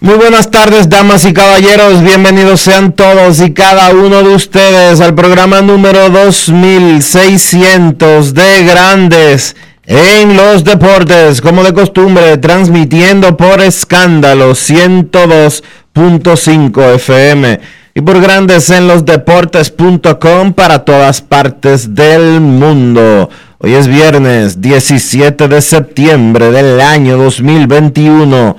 Muy buenas tardes, damas y caballeros. Bienvenidos sean todos y cada uno de ustedes al programa número 2600 de Grandes en los Deportes, como de costumbre, transmitiendo por escándalo 102.5 FM y por Grandes en los Deportes.com para todas partes del mundo. Hoy es viernes 17 de septiembre del año 2021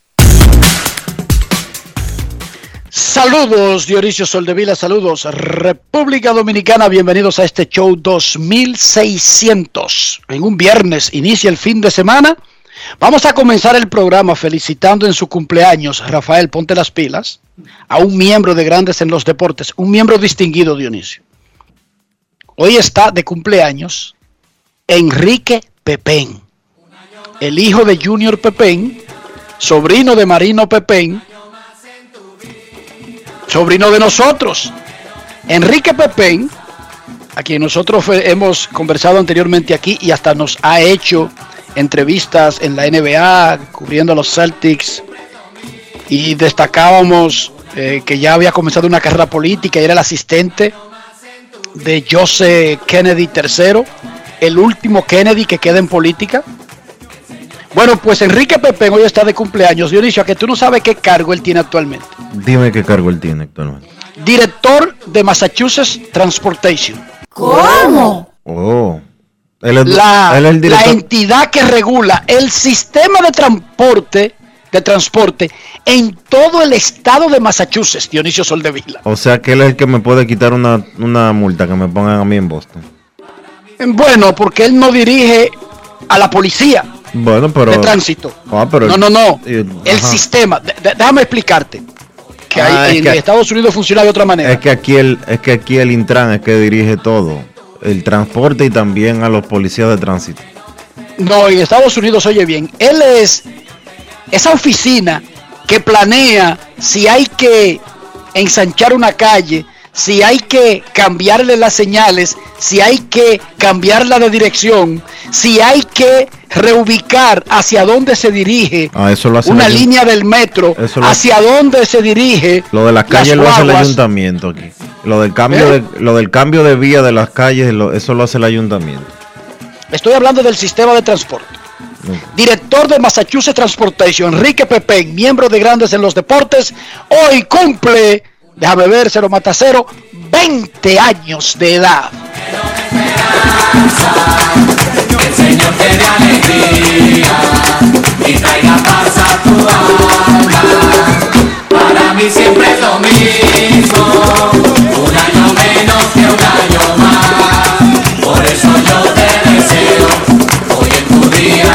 Saludos Dionisio Soldevila, saludos República Dominicana, bienvenidos a este show 2600. En un viernes inicia el fin de semana. Vamos a comenzar el programa felicitando en su cumpleaños, Rafael, ponte las pilas, a un miembro de Grandes en los Deportes, un miembro distinguido, Dionisio. Hoy está de cumpleaños Enrique Pepén, el hijo de Junior Pepén, sobrino de Marino Pepén sobrino de nosotros. Enrique Pepén, a quien nosotros hemos conversado anteriormente aquí y hasta nos ha hecho entrevistas en la NBA cubriendo a los Celtics y destacábamos eh, que ya había comenzado una carrera política y era el asistente de Joseph Kennedy III, el último Kennedy que queda en política. Bueno, pues Enrique Pepén hoy está de cumpleaños. Dionisio, a que tú no sabes qué cargo él tiene actualmente. Dime qué cargo él tiene actualmente. Director de Massachusetts Transportation. ¿Cómo? Oh. la, la entidad que regula el sistema de transporte de transporte en todo el estado de Massachusetts, Dionisio Soldevila. O sea que él es el que me puede quitar una, una multa que me pongan a mí en Boston. Bueno, porque él no dirige a la policía bueno, pero, de tránsito. Ah, no, no, no. el sistema. déjame explicarte. Que ah, en Estados Unidos funciona de otra manera. Es que aquí el, es que aquí el Intran es que dirige todo. El transporte y también a los policías de tránsito. No, en Estados Unidos, oye bien, él es esa oficina que planea si hay que ensanchar una calle, si hay que cambiarle las señales, si hay que cambiarla de dirección, si hay que reubicar hacia dónde se dirige ah, una línea del metro, hacia dónde se dirige. Lo de las calles lo hace el ayuntamiento aquí. Lo del cambio, ¿Eh? de, lo del cambio de vía de las calles, eso lo hace el ayuntamiento. Estoy hablando del sistema de transporte. Director de Massachusetts Transportation, Enrique Pepén, miembro de Grandes en los Deportes, hoy cumple déjame ver, cero mata cero, 20 años de edad. Que el Señor te dé alegría y traiga paz a tu alma. Para mí siempre es lo mismo, un año menos que un año más. Por eso yo te deseo hoy en tu día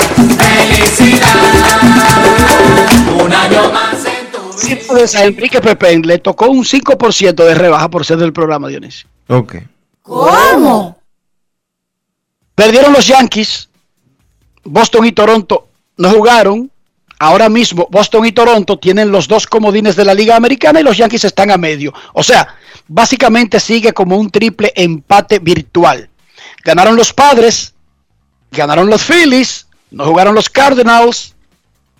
Entonces a Enrique Pepe le tocó un 5% de rebaja por ser del programa, Dionisio. Ok. ¿Cómo? Perdieron los Yankees. Boston y Toronto no jugaron. Ahora mismo Boston y Toronto tienen los dos comodines de la Liga Americana y los Yankees están a medio. O sea, básicamente sigue como un triple empate virtual. Ganaron los Padres, ganaron los Phillies, no jugaron los Cardinals,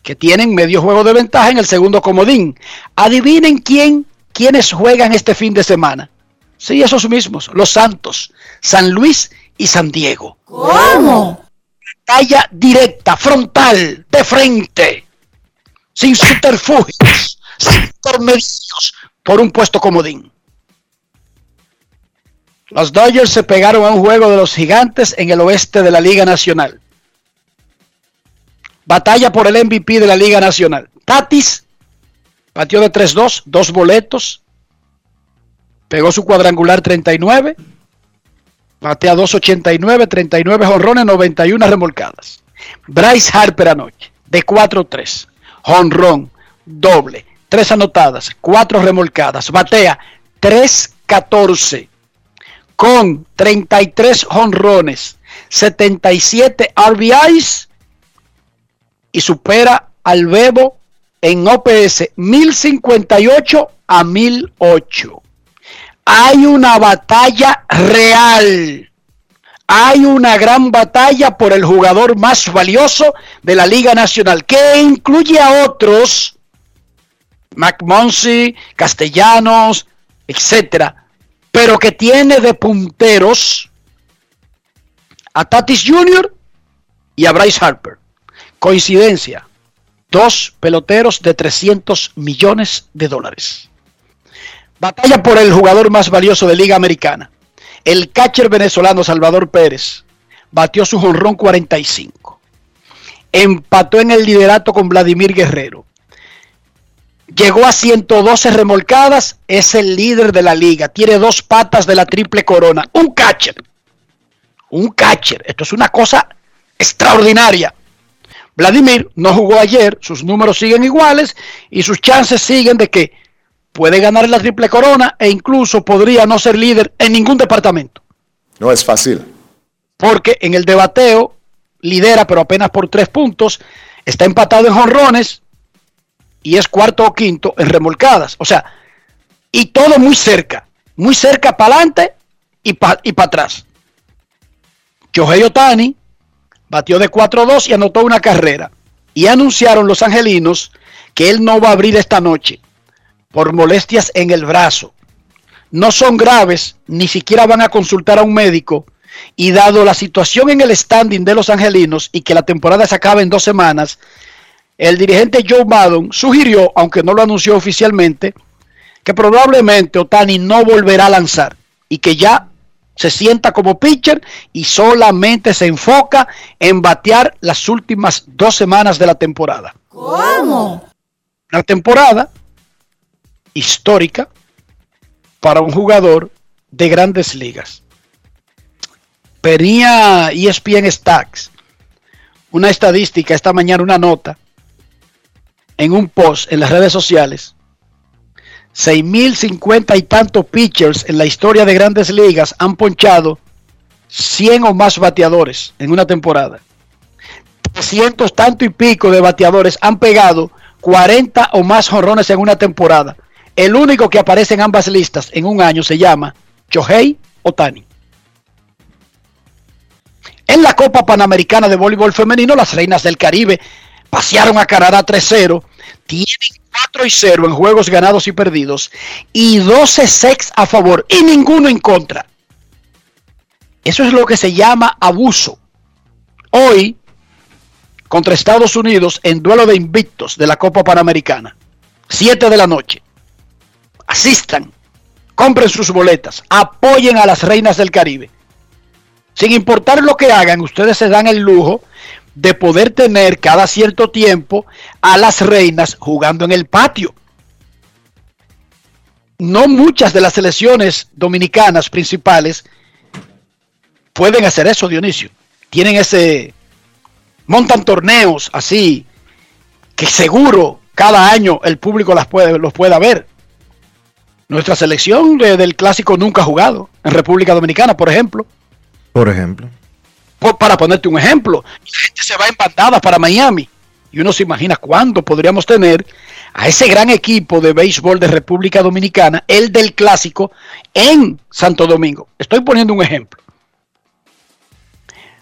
que tienen medio juego de ventaja en el segundo comodín. Adivinen quién, quiénes juegan este fin de semana. Sí, esos mismos, los Santos, San Luis y San Diego. ¿Cómo? Batalla directa, frontal, de frente, sin subterfugios, sin intermedios, por un puesto comodín. Los Dodgers se pegaron a un juego de los gigantes en el oeste de la Liga Nacional. Batalla por el MVP de la Liga Nacional. Tatis batió de 3-2, dos boletos. Pegó su cuadrangular 39. Batea 2.89, 39 jonrones, 91 remolcadas. Bryce Harper anoche, de 4-3. Jonrón, doble, 3 anotadas, 4 remolcadas. Batea 3-14 con 33 jonrones, 77 RBIs y supera al Bebo en OPS 1058 a 1008. Hay una batalla real. Hay una gran batalla por el jugador más valioso de la Liga Nacional, que incluye a otros, McMonsey, Castellanos, etcétera, pero que tiene de punteros a Tatis Jr. y a Bryce Harper. Coincidencia, dos peloteros de 300 millones de dólares. Batalla por el jugador más valioso de Liga Americana. El catcher venezolano Salvador Pérez batió su jonrón 45. Empató en el liderato con Vladimir Guerrero. Llegó a 112 remolcadas, es el líder de la liga. Tiene dos patas de la triple corona. Un catcher. Un catcher. Esto es una cosa extraordinaria. Vladimir no jugó ayer, sus números siguen iguales y sus chances siguen de que puede ganar la triple corona e incluso podría no ser líder en ningún departamento. No es fácil. Porque en el debateo lidera, pero apenas por tres puntos. Está empatado en jonrones y es cuarto o quinto en remolcadas. O sea, y todo muy cerca. Muy cerca para adelante y para y atrás. Shohei Otani batió de 4-2 y anotó una carrera. Y anunciaron los angelinos que él no va a abrir esta noche por molestias en el brazo. No son graves, ni siquiera van a consultar a un médico. Y dado la situación en el standing de los angelinos y que la temporada se acaba en dos semanas, el dirigente Joe Maddon sugirió, aunque no lo anunció oficialmente, que probablemente Otani no volverá a lanzar y que ya se sienta como pitcher y solamente se enfoca en batear las últimas dos semanas de la temporada. ¿Cómo? Una temporada histórica para un jugador de grandes ligas. Venía ESPN Stacks una estadística esta mañana, una nota en un post en las redes sociales. 6.050 y tantos pitchers en la historia de grandes ligas han ponchado 100 o más bateadores en una temporada. 300 tanto y pico de bateadores han pegado 40 o más jonrones en una temporada. El único que aparece en ambas listas en un año se llama Chohei Otani. En la Copa Panamericana de Voleibol Femenino, las Reinas del Caribe pasearon a Canadá 3-0. Tienen 4 y 0 en juegos ganados y perdidos y 12 sex a favor y ninguno en contra. Eso es lo que se llama abuso. Hoy, contra Estados Unidos, en duelo de invictos de la Copa Panamericana, 7 de la noche. Asistan, compren sus boletas, apoyen a las reinas del Caribe. Sin importar lo que hagan, ustedes se dan el lujo de poder tener cada cierto tiempo a las reinas jugando en el patio. No muchas de las selecciones dominicanas principales pueden hacer eso, Dionisio. Tienen ese, montan torneos así, que seguro cada año el público las puede, los pueda ver. Nuestra selección de- del clásico nunca ha jugado en República Dominicana, por ejemplo. Por ejemplo. Por- para ponerte un ejemplo, la gente se va en bandadas para Miami. Y uno se imagina cuándo podríamos tener a ese gran equipo de béisbol de República Dominicana, el del clásico, en Santo Domingo. Estoy poniendo un ejemplo.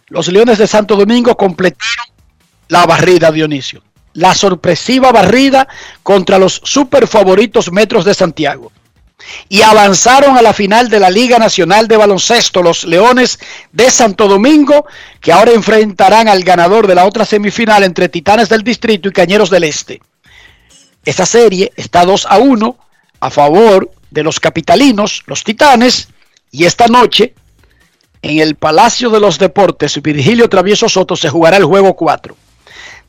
Los Leones de Santo Domingo completaron la barrida, Dionisio. La sorpresiva barrida contra los super favoritos Metros de Santiago. Y avanzaron a la final de la Liga Nacional de Baloncesto, los Leones de Santo Domingo, que ahora enfrentarán al ganador de la otra semifinal entre Titanes del Distrito y Cañeros del Este. Esa serie está 2 a 1 a favor de los capitalinos, los Titanes, y esta noche en el Palacio de los Deportes, Virgilio Travieso Soto se jugará el juego 4.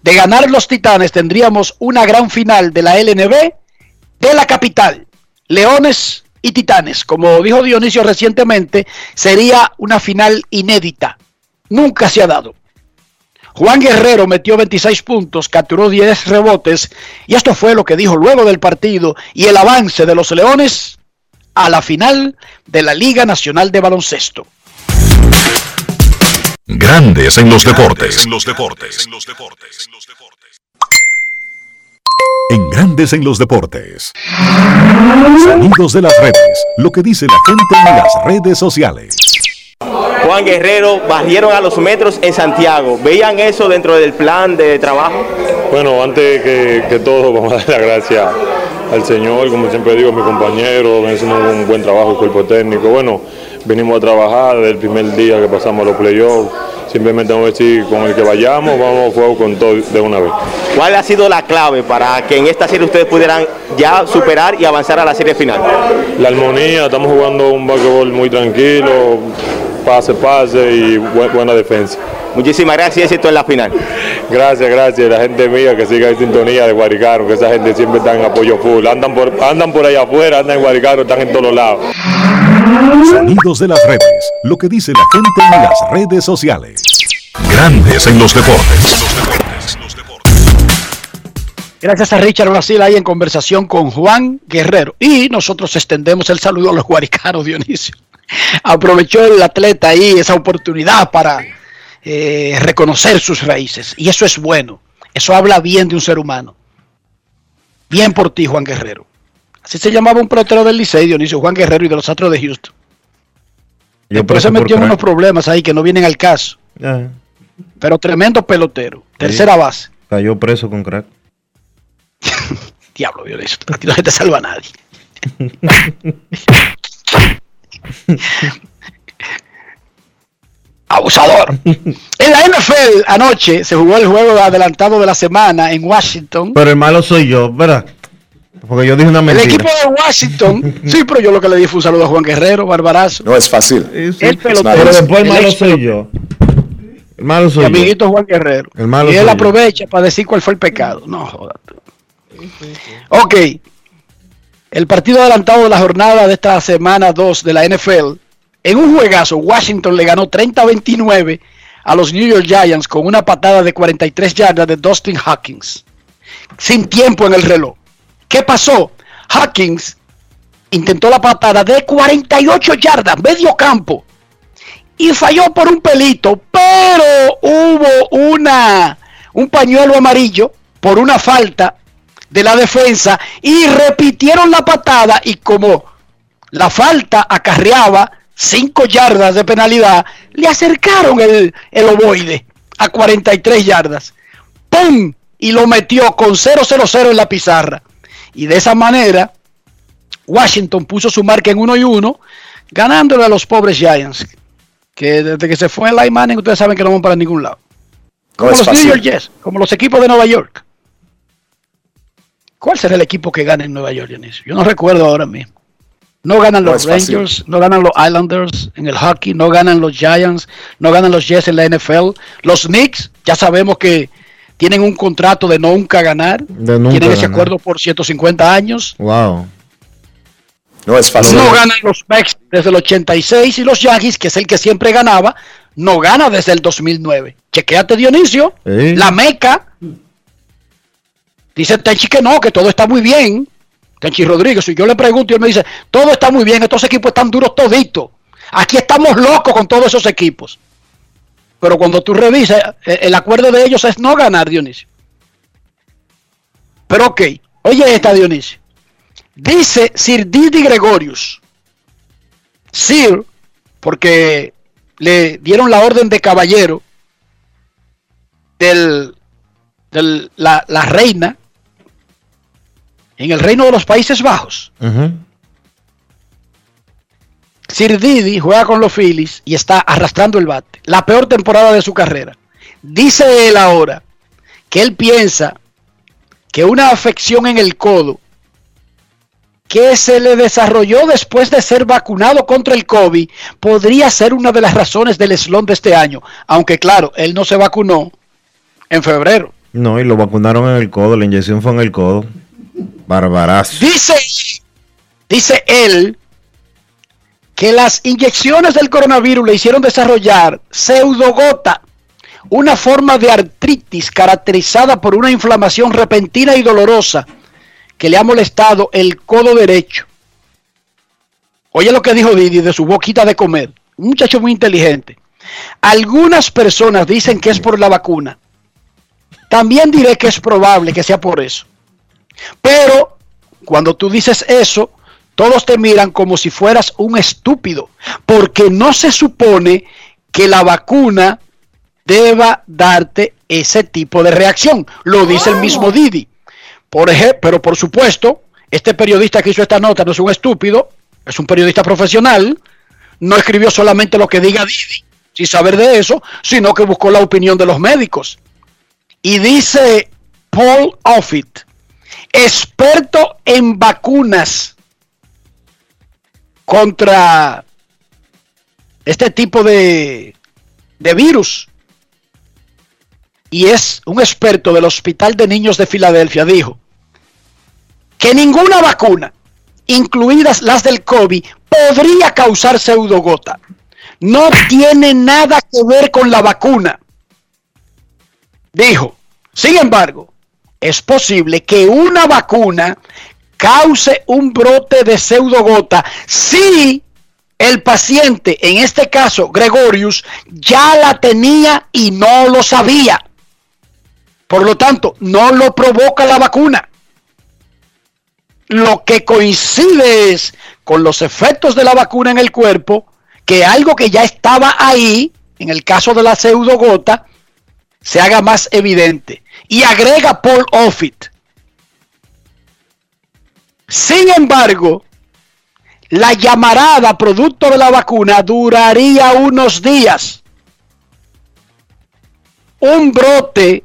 De ganar los Titanes tendríamos una gran final de la LNB de la capital. Leones y Titanes, como dijo Dionisio recientemente, sería una final inédita. Nunca se ha dado. Juan Guerrero metió 26 puntos, capturó 10 rebotes y esto fue lo que dijo luego del partido y el avance de los Leones a la final de la Liga Nacional de Baloncesto. Grandes en los deportes. En los deportes. En los deportes. En Grandes en los deportes. Sonidos de las redes. Lo que dice la gente en las redes sociales. Juan Guerrero barrieron a los metros en Santiago. ¿Veían eso dentro del plan de trabajo? Bueno, antes que, que todo, vamos a dar las gracias al Señor, como siempre digo, a mi compañero, ven haciendo un buen trabajo el cuerpo técnico. Bueno, venimos a trabajar desde el primer día que pasamos los playoffs. Simplemente vamos a decir, con el que vayamos, vamos a jugar con todo de una vez. ¿Cuál ha sido la clave para que en esta serie ustedes pudieran ya superar y avanzar a la serie final? La armonía, estamos jugando un basquetbol muy tranquilo, pase, pase y bu- buena defensa. Muchísimas gracias y éxito en la final. Gracias, gracias. La gente mía que siga en sintonía de Guaricano, que esa gente siempre está en apoyo full. Andan por, andan por allá afuera, andan en Guaricano, están en todos lados. Sonidos de las redes. Lo que dice la gente en las redes sociales. Grandes en los deportes. Gracias a Richard Brasil ahí en conversación con Juan Guerrero. Y nosotros extendemos el saludo a los guaricanos, Dionisio. Aprovechó el atleta ahí esa oportunidad para eh, reconocer sus raíces. Y eso es bueno. Eso habla bien de un ser humano. Bien por ti, Juan Guerrero. Así se llamaba un pelotero del Licey, Dionisio, Juan Guerrero y de los Astros de Houston. Yo Después se metió en unos problemas ahí que no vienen al caso. Pero tremendo pelotero. Tercera base. cayó preso con crack. Diablo, Dionisio. A ti no se te salva nadie. Abusador. En la NFL anoche se jugó el juego de adelantado de la semana en Washington. Pero el malo soy yo, ¿verdad? Porque yo dije una El mentira. equipo de Washington, sí, pero yo lo que le di fue un saludo a Juan Guerrero, Barbarazo. No es fácil. Sí, sí. El pelotero. Pero después el El malo soy yo. El malo Mi soy yo. amiguito Juan Guerrero. El malo y soy él yo. aprovecha para decir cuál fue el pecado. No, joda tú. Ok. El partido adelantado de la jornada de esta semana 2 de la NFL. En un juegazo, Washington le ganó 30-29 a los New York Giants con una patada de 43 yardas de Dustin Hawkins. Sin tiempo en el reloj. ¿Qué pasó? Hawkins intentó la patada de 48 yardas, medio campo y falló por un pelito, pero hubo una un pañuelo amarillo por una falta de la defensa y repitieron la patada y como la falta acarreaba 5 yardas de penalidad, le acercaron el, el ovoide a 43 yardas. ¡Pum! Y lo metió con 0-0-0 en la pizarra. Y de esa manera, Washington puso su marca en 1 y 1, ganándole a los pobres Giants, que desde que se fue el Manning ustedes saben que no van para ningún lado. Como los New. York Jets, como los equipos de Nueva York. ¿Cuál será el equipo que gane en Nueva York, Dionisio? Yo no recuerdo ahora mismo. No ganan No los fácil. Rangers, no ganan los Islanders en el hockey, no ganan los Giants, no ganan los Jets en la NFL. Los Knicks, ya sabemos que tienen un contrato de nunca ganar. De nunca tienen ese ganar. acuerdo por 150 años. Wow. No es fácil. No ganan los Mets desde el 86 y los Yankees, que es el que siempre ganaba, no gana desde el 2009. Chequéate, Dionisio, la meca Dice Tenchi que no, que todo está muy bien. Tenchi Rodríguez, si yo le pregunto y él me dice, todo está muy bien, estos equipos están duros toditos. Aquí estamos locos con todos esos equipos. Pero cuando tú revisas, eh, el acuerdo de ellos es no ganar, Dionisio. Pero ok, oye esta, Dionisio. Dice Sir Didi Gregorius, Sir, porque le dieron la orden de caballero del, del- la, reina en el reino de los Países Bajos. Sir Didi juega con los Phillies y está arrastrando el bate. La peor temporada de su carrera. Dice él ahora que él piensa que una afección en el codo que se le desarrolló después de ser vacunado contra el COVID podría ser una de las razones del slump de este año. Aunque claro, él no se vacunó en febrero. No, y lo vacunaron en el codo, la inyección fue en el codo. Barbarazo. Dice, dice él que las inyecciones del coronavirus le hicieron desarrollar pseudogota, una forma de artritis caracterizada por una inflamación repentina y dolorosa que le ha molestado el codo derecho. Oye lo que dijo Didi de su boquita de comer. Un muchacho muy inteligente. Algunas personas dicen que es por la vacuna. También diré que es probable que sea por eso. Pero cuando tú dices eso, todos te miran como si fueras un estúpido, porque no se supone que la vacuna deba darte ese tipo de reacción. Lo dice el mismo Didi. Por ejemplo, pero por supuesto, este periodista que hizo esta nota no es un estúpido, es un periodista profesional, no escribió solamente lo que diga Didi, sin saber de eso, sino que buscó la opinión de los médicos. Y dice Paul Offit, experto en vacunas contra este tipo de, de virus. Y es un experto del Hospital de Niños de Filadelfia, dijo que ninguna vacuna, incluidas las del COVID, podría causar pseudogota. No tiene nada que ver con la vacuna. Dijo, sin embargo, es posible que una vacuna cause un brote de pseudogota si el paciente, en este caso Gregorius, ya la tenía y no lo sabía. Por lo tanto, no lo provoca la vacuna. Lo que coincide es con los efectos de la vacuna en el cuerpo, que algo que ya estaba ahí, en el caso de la pseudogota, se haga más evidente. Y agrega Paul Offit. Sin embargo, la llamarada producto de la vacuna duraría unos días. Un brote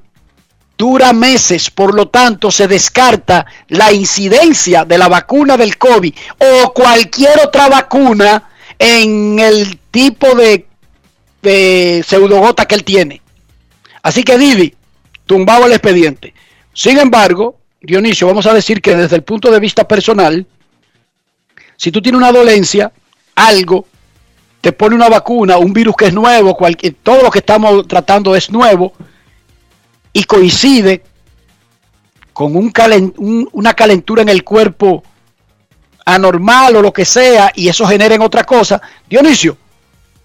dura meses, por lo tanto se descarta la incidencia de la vacuna del COVID o cualquier otra vacuna en el tipo de, pseudogota que él tiene. Así que Didi, tumbaba el expediente. Sin embargo, Dionisio, vamos a decir que desde el punto de vista personal, si tú tienes una dolencia, algo, te pone una vacuna, un virus que es nuevo, cualquier, todo lo que estamos tratando es nuevo, y coincide con un un- una calentura en el cuerpo anormal o lo que sea, y eso genera en otra cosa, Dionisio,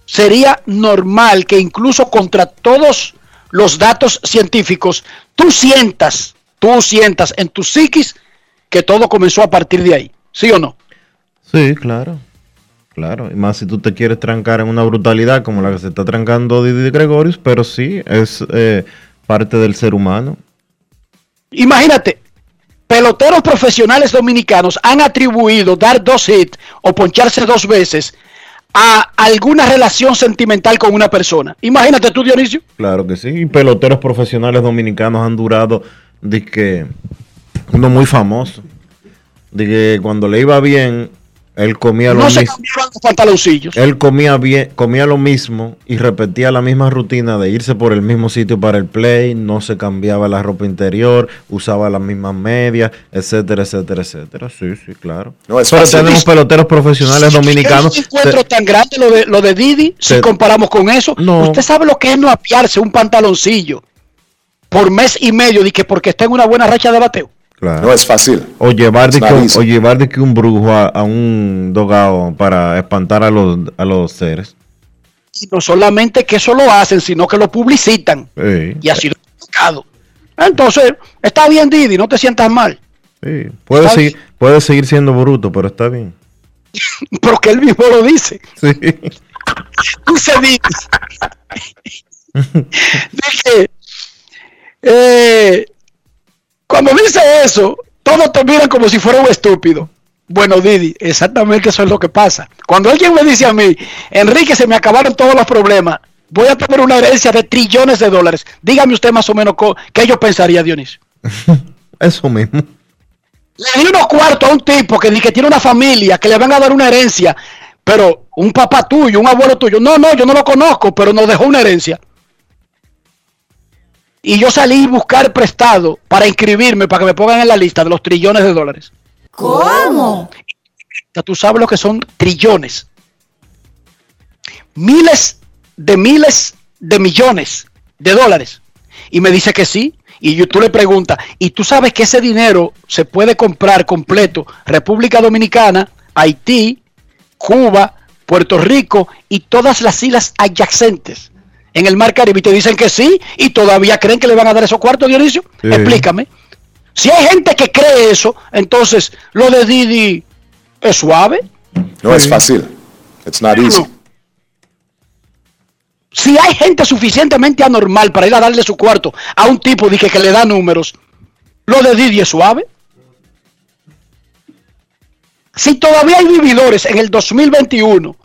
sería normal que incluso contra todos los datos científicos, tú sientas, tú sientas en tu psiquis que todo comenzó a partir de ahí, ¿sí o no? Sí, claro. Claro. Y más si tú te quieres trancar en una brutalidad como la que se está trancando Didi Gregorius, pero sí, es eh, parte del ser humano. Imagínate, peloteros profesionales dominicanos han atribuido dar dos hits o poncharse dos veces a alguna relación sentimental con una persona. Imagínate tú, Dionisio. Claro que sí. Y peloteros profesionales dominicanos han durado, de que uno muy famoso, de que cuando le iba bien, él comía lo No se mismo. cambiaban los pantaloncillos. Él comía bien, comía lo mismo y repetía la misma rutina de irse por el mismo sitio para el play, no se cambiaba la ropa interior, usaba las mismas medias, etcétera, etcétera, etcétera. Sí, sí, claro. No es Pero tenemos peloteros profesionales dominicanos. Encuentro Te- tan grande lo de, lo de Didi si comparamos con eso. No. Usted sabe lo que es no apiarse un pantaloncillo por mes y medio de que porque está en una buena racha de bateo. Claro. No es fácil. O llevar de It's que, un- easy. o llevar de que un brujo a, a un dogado para espantar a los, a los seres. Y no solamente que eso lo hacen, sino que lo publicitan. Sí, Y ha sido publicado. Entonces, está bien, Didi, no te sientas mal. sí. Puede, Está seguir, puede seguir siendo bruto, pero está bien. Porque él mismo lo dice. Sí. Dice Didi. Dice, eh, cuando dice eso, todos te miran como si fuera un estúpido. Bueno, Didi, exactamente eso es lo que pasa. Cuando alguien me dice a mí, Enrique, se me acabaron todos los problemas, voy a tener una herencia de trillones de dólares. Dígame usted más o menos qué yo pensaría, Dionisio. Eso mismo. Le di unos cuartos a un tipo que, que tiene una familia, que le van a dar una herencia, pero un papá tuyo, un abuelo tuyo, no, no, yo no lo conozco, pero nos dejó una herencia. Y yo salí a buscar prestado para inscribirme, para que me pongan en la lista de los trillones de dólares. ¿Cómo? Tú sabes lo que son trillones. Miles de miles de millones de dólares. Y me dice que sí. Y yo- tú le preguntas, ¿y tú sabes que ese dinero se puede comprar completo República Dominicana, Haití, Cuba, Puerto Rico y todas las islas adyacentes en el Mar Caribe? Y te dicen que sí y todavía creen que le van a dar esos cuartos, Dionisio. Sí. Explícame. Si hay gente que cree eso, entonces lo de Didi es suave. No es fácil. It's not easy. No. Si hay gente suficientemente anormal para ir a darle su cuarto a un tipo dije, que le da números, lo de Didi es suave. Si todavía hay vividores en el 2021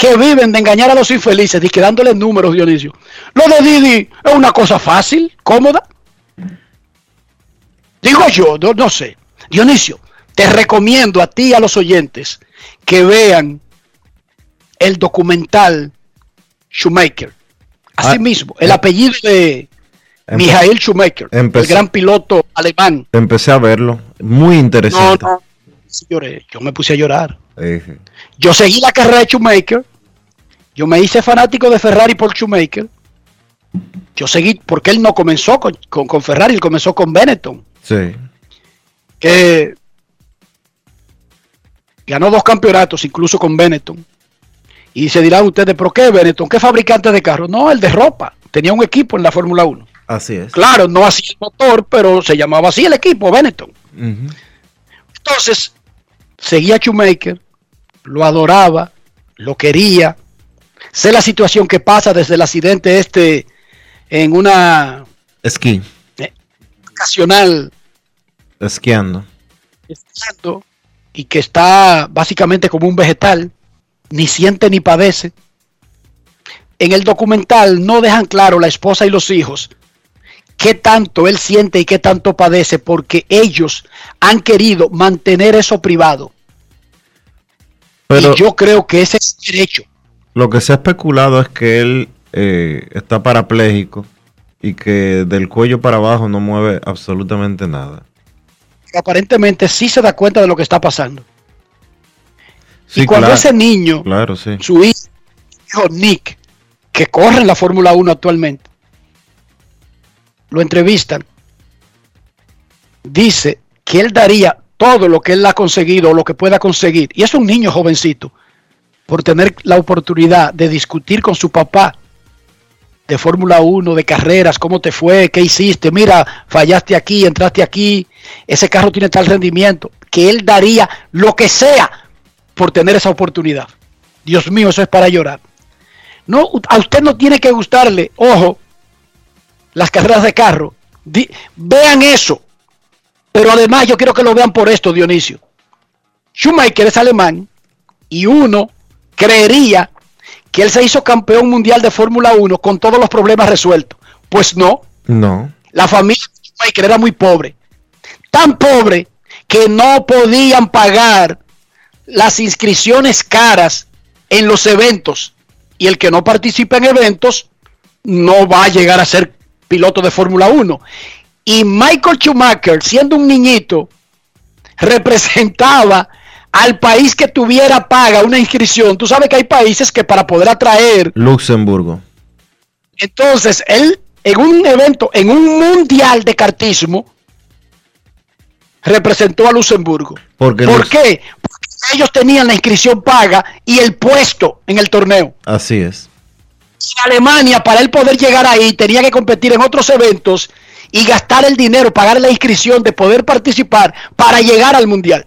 que viven de engañar a los infelices, dije, dándole números, Dionisio, lo de Didi es una cosa fácil, cómoda. Digo yo, no, no sé. Dionisio, te recomiendo a ti y a los oyentes que vean el documental Schumacher. Así Ah, mismo, el eh. apellido de Empe- Michael Schumacher, el gran piloto alemán. Empecé a verlo. Muy No, interesante. no, lloré, yo me puse a llorar. Yo seguí la carrera de Schumacher. Yo me hice fanático de Ferrari por Schumacher. Yo seguí, porque él no comenzó con, con- con Ferrari, él comenzó con Benetton. sí. que ganó dos campeonatos, incluso con Benetton. Y se dirán ustedes, ¿pero qué Benetton? ¿Qué fabricante de carros? No, el de ropa. Tenía un equipo en la Fórmula 1. Así es. Claro, no así el motor, pero se llamaba así el equipo, Benetton. Ujú. Entonces, seguía a Schumacher, lo adoraba, lo quería. Sé la situación que pasa desde el accidente este en una Esquí. ocasional Esquiando. esquiando y que está básicamente como un vegetal, ni siente ni padece. En el documental no dejan claro la esposa y los hijos qué tanto él siente y qué tanto padece porque ellos han querido mantener eso privado. Pero y yo creo que ese es el derecho. lo que se ha especulado es que él eh, está parapléjico y que del cuello para abajo no mueve absolutamente nada. Aparentemente sí se da cuenta de lo que está pasando. Sí, y cuando claro, ese niño, Claro, sí. su hijo, hijo Nick, que corre en la Fórmula 1 actualmente, lo entrevistan, dice que él daría todo lo que él ha conseguido o lo que pueda conseguir, y es un niño jovencito, por tener la oportunidad de discutir con su papá de Fórmula 1, de carreras, cómo te fue, qué hiciste, mira, fallaste aquí, entraste aquí, ese carro tiene tal rendimiento, que él daría lo que sea por tener esa oportunidad. Dios mío, eso es para llorar. No, a usted no tiene que gustarle, ojo, las carreras de carro. Di- vean eso. Pero además yo quiero que lo vean por esto, Dionisio. Schumacher es alemán y uno creería que él se hizo campeón mundial de Fórmula 1 con todos los problemas resueltos. Pues no, No. la familia de Schumacher era muy pobre. Tan pobre que no podían pagar las inscripciones caras en los eventos. Y el que no participa en eventos no va a llegar a ser piloto de Fórmula 1. Y Michael Schumacher, siendo un niñito, representaba al país que tuviera paga una inscripción. Tú sabes que hay países que para poder atraer Luxemburgo. entonces, él en un evento, en un mundial de cartismo, representó a Luxemburgo. ¿Por qué? Porque ellos tenían la inscripción paga y el puesto en el torneo. Así es. En Alemania, para él poder llegar ahí, tenía que competir en otros eventos y gastar el dinero, pagar la inscripción de poder participar para llegar al mundial.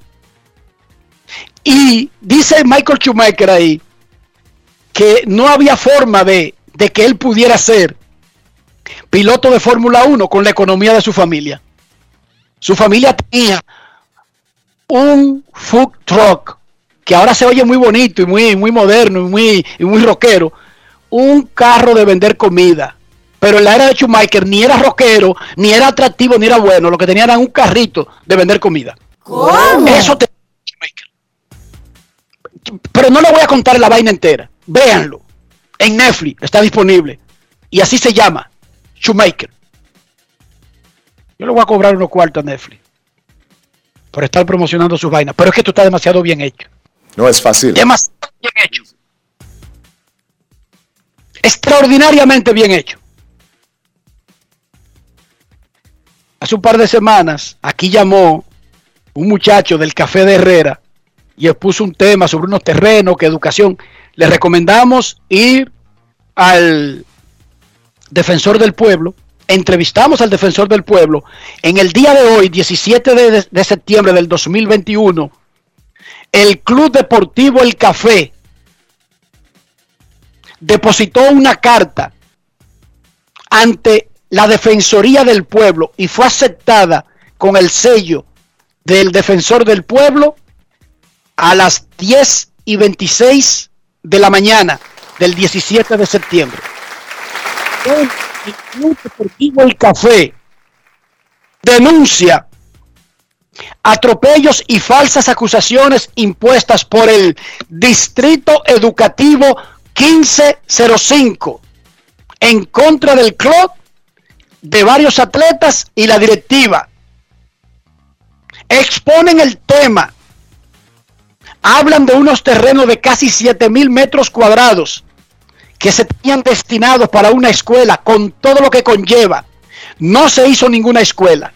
Y dice Michael Schumacher ahí que no había forma de, de que él pudiera ser piloto de Fórmula 1 con la economía de su familia. Su familia tenía un food truck que ahora se oye muy bonito y muy, muy moderno y muy, y muy rockero. Un carro de vender comida. Pero en la era de Schumacher ni era rockero, ni era atractivo, ni era bueno. Lo que tenía era un carrito de vender comida. ¿Cómo? Eso te Schumacher. Pero no le voy a contar la vaina entera. Véanlo. En Netflix está disponible. Y así se llama. Shoemaker. Yo le voy a cobrar unos cuartos a Netflix. Por estar promocionando sus vainas. Pero es que esto está demasiado bien hecho. No es fácil. Demasiado bien hecho. Extraordinariamente bien hecho. Hace un par de semanas, aquí llamó un muchacho del Café de Herrera y expuso un tema sobre unos terrenos, que educación. Le recomendamos ir al defensor del pueblo. Entrevistamos al defensor del pueblo. En el día de hoy, 17 de, de septiembre del 2021, el Club Deportivo El Café depositó una carta ante la Defensoría del Pueblo y fue aceptada con el sello del Defensor del Pueblo a las 10 y 26 de la mañana del 17 de septiembre. El Deportivo El Café denuncia atropellos y falsas acusaciones impuestas por el Distrito Educativo 1505 en contra del club, de varios atletas y la directiva. Exponen el tema. Hablan de unos terrenos de casi 7 mil metros cuadrados que se tenían destinados para una escuela con todo lo que conlleva. No se hizo ninguna escuela.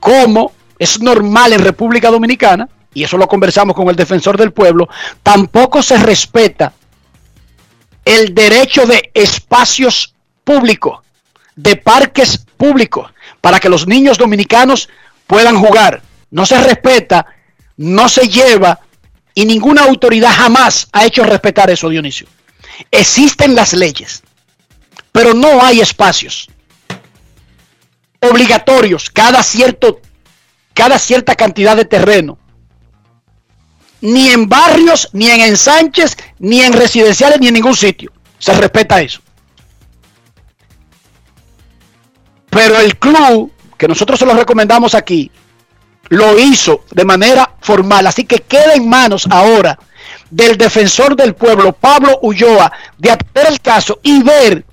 Como es normal en República Dominicana, y eso lo conversamos con el defensor del pueblo, tampoco se respeta el derecho de espacios públicos, de parques públicos, para que los niños dominicanos puedan jugar. No se respeta, no se lleva y ninguna autoridad jamás ha hecho respetar eso, Dionisio. Existen las leyes, pero no hay espacios obligatorios cada cierto cada cierta cantidad de terreno. Ni en barrios, ni en ensanches, ni en residenciales, ni en ningún sitio. Se respeta eso. Pero el club, que nosotros se lo recomendamos aquí, lo hizo de manera formal. Así que queda en manos ahora del defensor del pueblo, Pablo Ulloa, de atender el caso y ver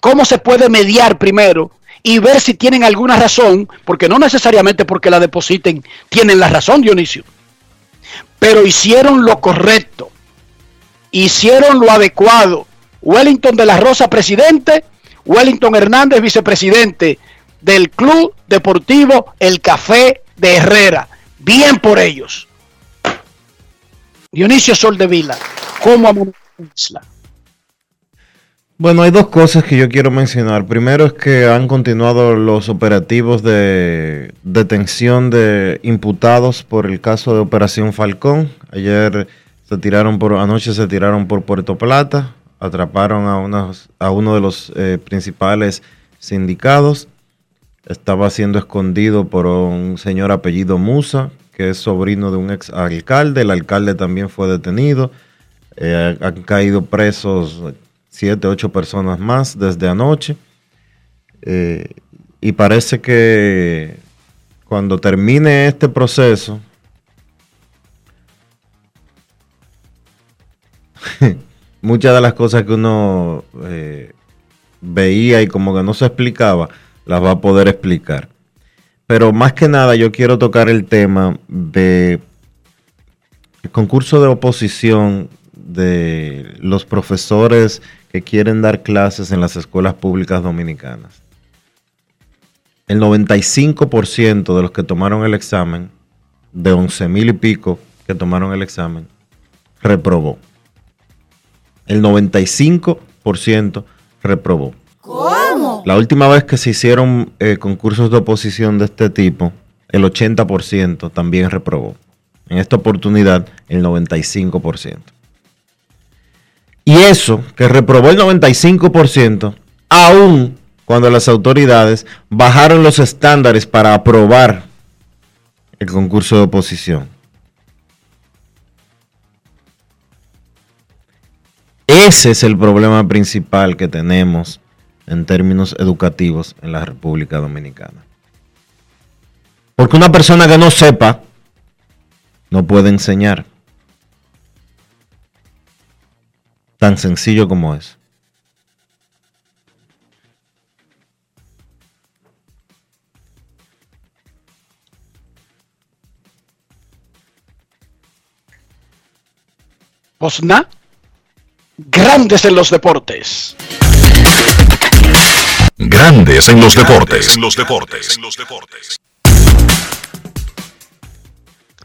cómo se puede mediar primero y ver si tienen alguna razón, porque no necesariamente porque la depositen tienen la razón, Dionisio. Pero hicieron lo correcto, hicieron lo adecuado. Wellington de la Rosa, presidente, Wellington Hernández, vicepresidente del Club Deportivo El Café de Herrera. Bien por ellos. Dionisio Soldevila, ¿cómo isla? Bueno, hay dos cosas que yo quiero mencionar. Primero es que han continuado los operativos de detención de imputados por el caso de Operación Falcón. Ayer se tiraron por, anoche se tiraron por Puerto Plata, atraparon a, uno de los eh, principales sindicados. Estaba siendo escondido por un señor apellido Musa, que es sobrino de un ex alcalde. El alcalde también fue detenido. Eh, han caído presos siete, ocho personas más desde anoche. Eh, y parece que cuando termine este proceso, muchas de las cosas que uno eh, veía y como que no se explicaba, las va a poder explicar. Pero más que nada yo quiero tocar el tema de concurso de oposición de los profesores que quieren dar clases en las escuelas públicas dominicanas. el 95% de los que tomaron el examen, de 11 mil y pico que tomaron el examen, reprobó. El 95% reprobó. ¿Cómo? La última vez que se hicieron eh, concursos de oposición de este tipo, el 80% también reprobó. En esta oportunidad, el 95%. Y eso, que reprobó el 95%, aún cuando las autoridades bajaron los estándares para aprobar el concurso de oposición. Ese es el problema principal que tenemos en términos educativos en la República Dominicana. Porque una persona que no sepa no puede enseñar. Tan sencillo como es. Osna, grandes en los deportes. Grandes en los deportes. En los deportes. En los deportes.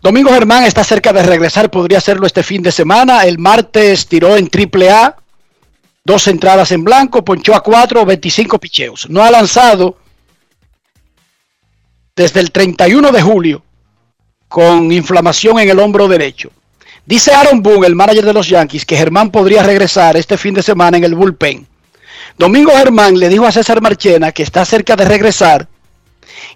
Domingo Germán está cerca de regresar, podría hacerlo este fin de semana. El martes tiró en triple A, dos entradas en blanco, ponchó a cuatro, 25 picheos. No ha lanzado desde el 31 de julio con inflamación en el hombro derecho. Dice Aaron Boone, el manager de los Yankees, que Germán podría regresar este fin de semana en el bullpen. Domingo Germán le dijo a César Marchena que está cerca de regresar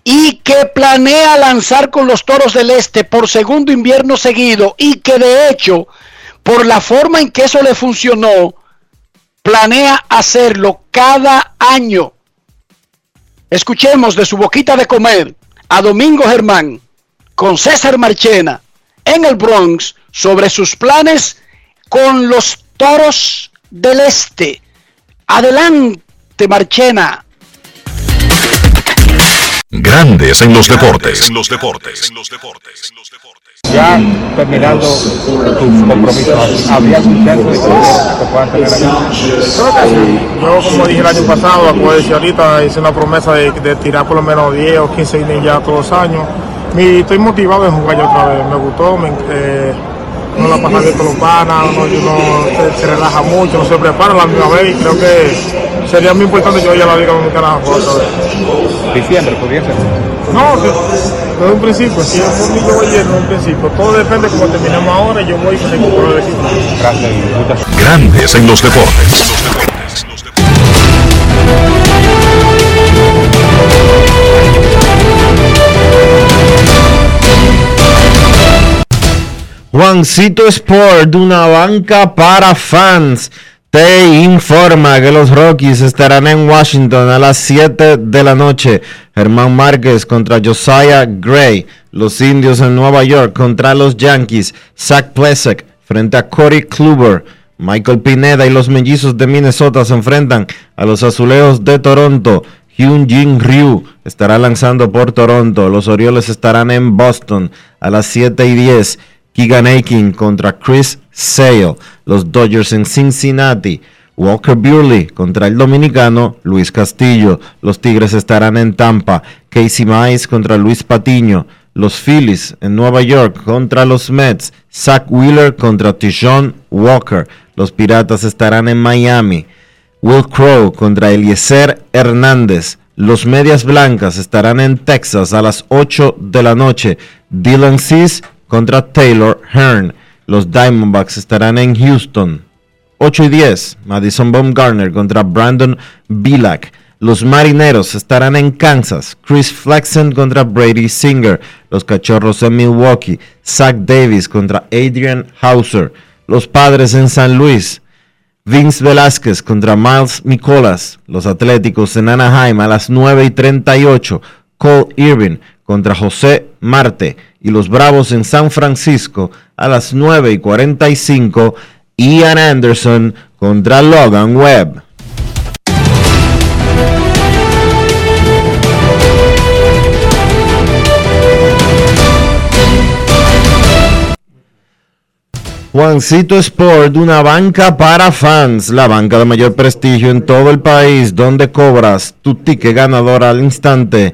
y que planea lanzar con los Toros del Este por segundo invierno seguido y que de hecho, por la forma en que eso le funcionó, planea hacerlo cada año. Escuchemos de su boquita de comer a Domingo Germán con César Marchena en el Bronx sobre sus planes con los Toros del Este. Adelante, Marchena. Grandes en los deportes. En los deportes. En los deportes. Ya terminando tus compromisos, ¿habría algún chance de que se puedan tener aquí? Creo que sí. Yo, como dije el año pasado, decía ahorita, hice una promesa de, de tirar por lo menos 10 o 15 innings ya todos los años. Mi, estoy motivado en jugar ya otra vez. Me gustó, me, eh, no la pasa bien con los panas, uno, uno se, se relaja mucho, no se prepara la misma vez y creo que sería muy importante que vaya a la Liga Dominicana a jugar otra vez. Diciembre, podría ser. No, desde un principio, si es un niño voy lleno desde un principio, todo depende de cómo terminemos ahora y yo voy con el equipo del equipo. Gracias Grandes en los deportes. En los deportes. En los deportes. Juancito Sport, una banca para fans, te informa que los Rockies estarán en Washington a las 7 de la noche. Germán Márquez contra Josiah Gray. Los Indios en Nueva York contra los Yankees. Zach Plesek frente a Corey Kluber. Michael Pineda y los mellizos de Minnesota se enfrentan a los azulejos de Toronto. Hyun Jin Ryu estará lanzando por Toronto. Los Orioles estarán en Boston a las 7 y 10. Keegan Aiken contra Chris Sale. Los Dodgers en Cincinnati. Walker Buehler contra el dominicano Luis Castillo. Los Tigres estarán en Tampa. Casey Mize contra Luis Patiño. Los Phillies en Nueva York contra los Mets. Zach Wheeler contra Tishon Walker. Los Piratas estarán en Miami. Will Crow contra Eliezer Hernández. Los Medias Blancas estarán en Texas a las 8 de la noche. Dylan Cease contra Taylor Hearn. Los Diamondbacks estarán en Houston. 8 y 10. Madison Baumgartner contra Brandon Bilak. Los Marineros estarán en Kansas. Chris Flexen contra Brady Singer. Los Cachorros en Milwaukee. Zach Davis contra Adrian Hauser. Los Padres en San Luis. Vince Velázquez contra Miles Nicolas. Los Atléticos en Anaheim a las 9 y 38. Cole Irving contra José Marte. Y los Bravos en San Francisco a las 9 y 45. Ian Anderson contra Logan Webb. Juancito Sport, una banca para fans, la banca de mayor prestigio en todo el país, donde cobras tu ticket ganador al instante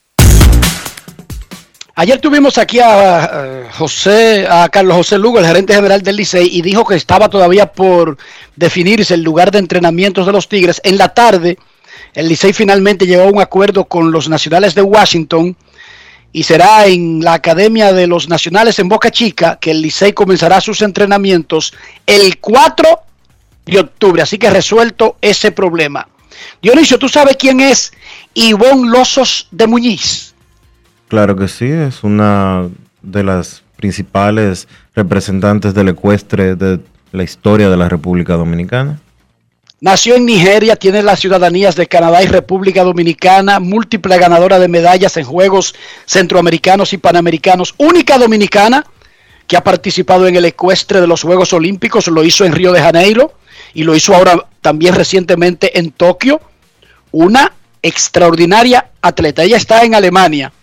Ayer tuvimos aquí a, José, a Carlos José Lugo, el gerente general del Licey, y dijo que estaba todavía por definirse el lugar de entrenamientos de los Tigres. En la tarde, el Licey finalmente llegó a un acuerdo con los nacionales de Washington y será en la Academia de los Nacionales en Boca Chica que el Licey comenzará sus entrenamientos el 4 de octubre. Así que resuelto ese problema. Dionisio, ¿tú sabes quién es Ivonne Losos de Muñiz? Claro que sí, es una de las principales representantes del ecuestre de la historia de la República Dominicana. Nació en Nigeria, tiene las ciudadanías de Canadá y República Dominicana, múltiple ganadora de medallas en Juegos Centroamericanos y Panamericanos, única dominicana que ha participado en el ecuestre de los Juegos Olímpicos, lo hizo en Río de Janeiro y lo hizo ahora también recientemente en Tokio, una extraordinaria atleta. Ella está en Alemania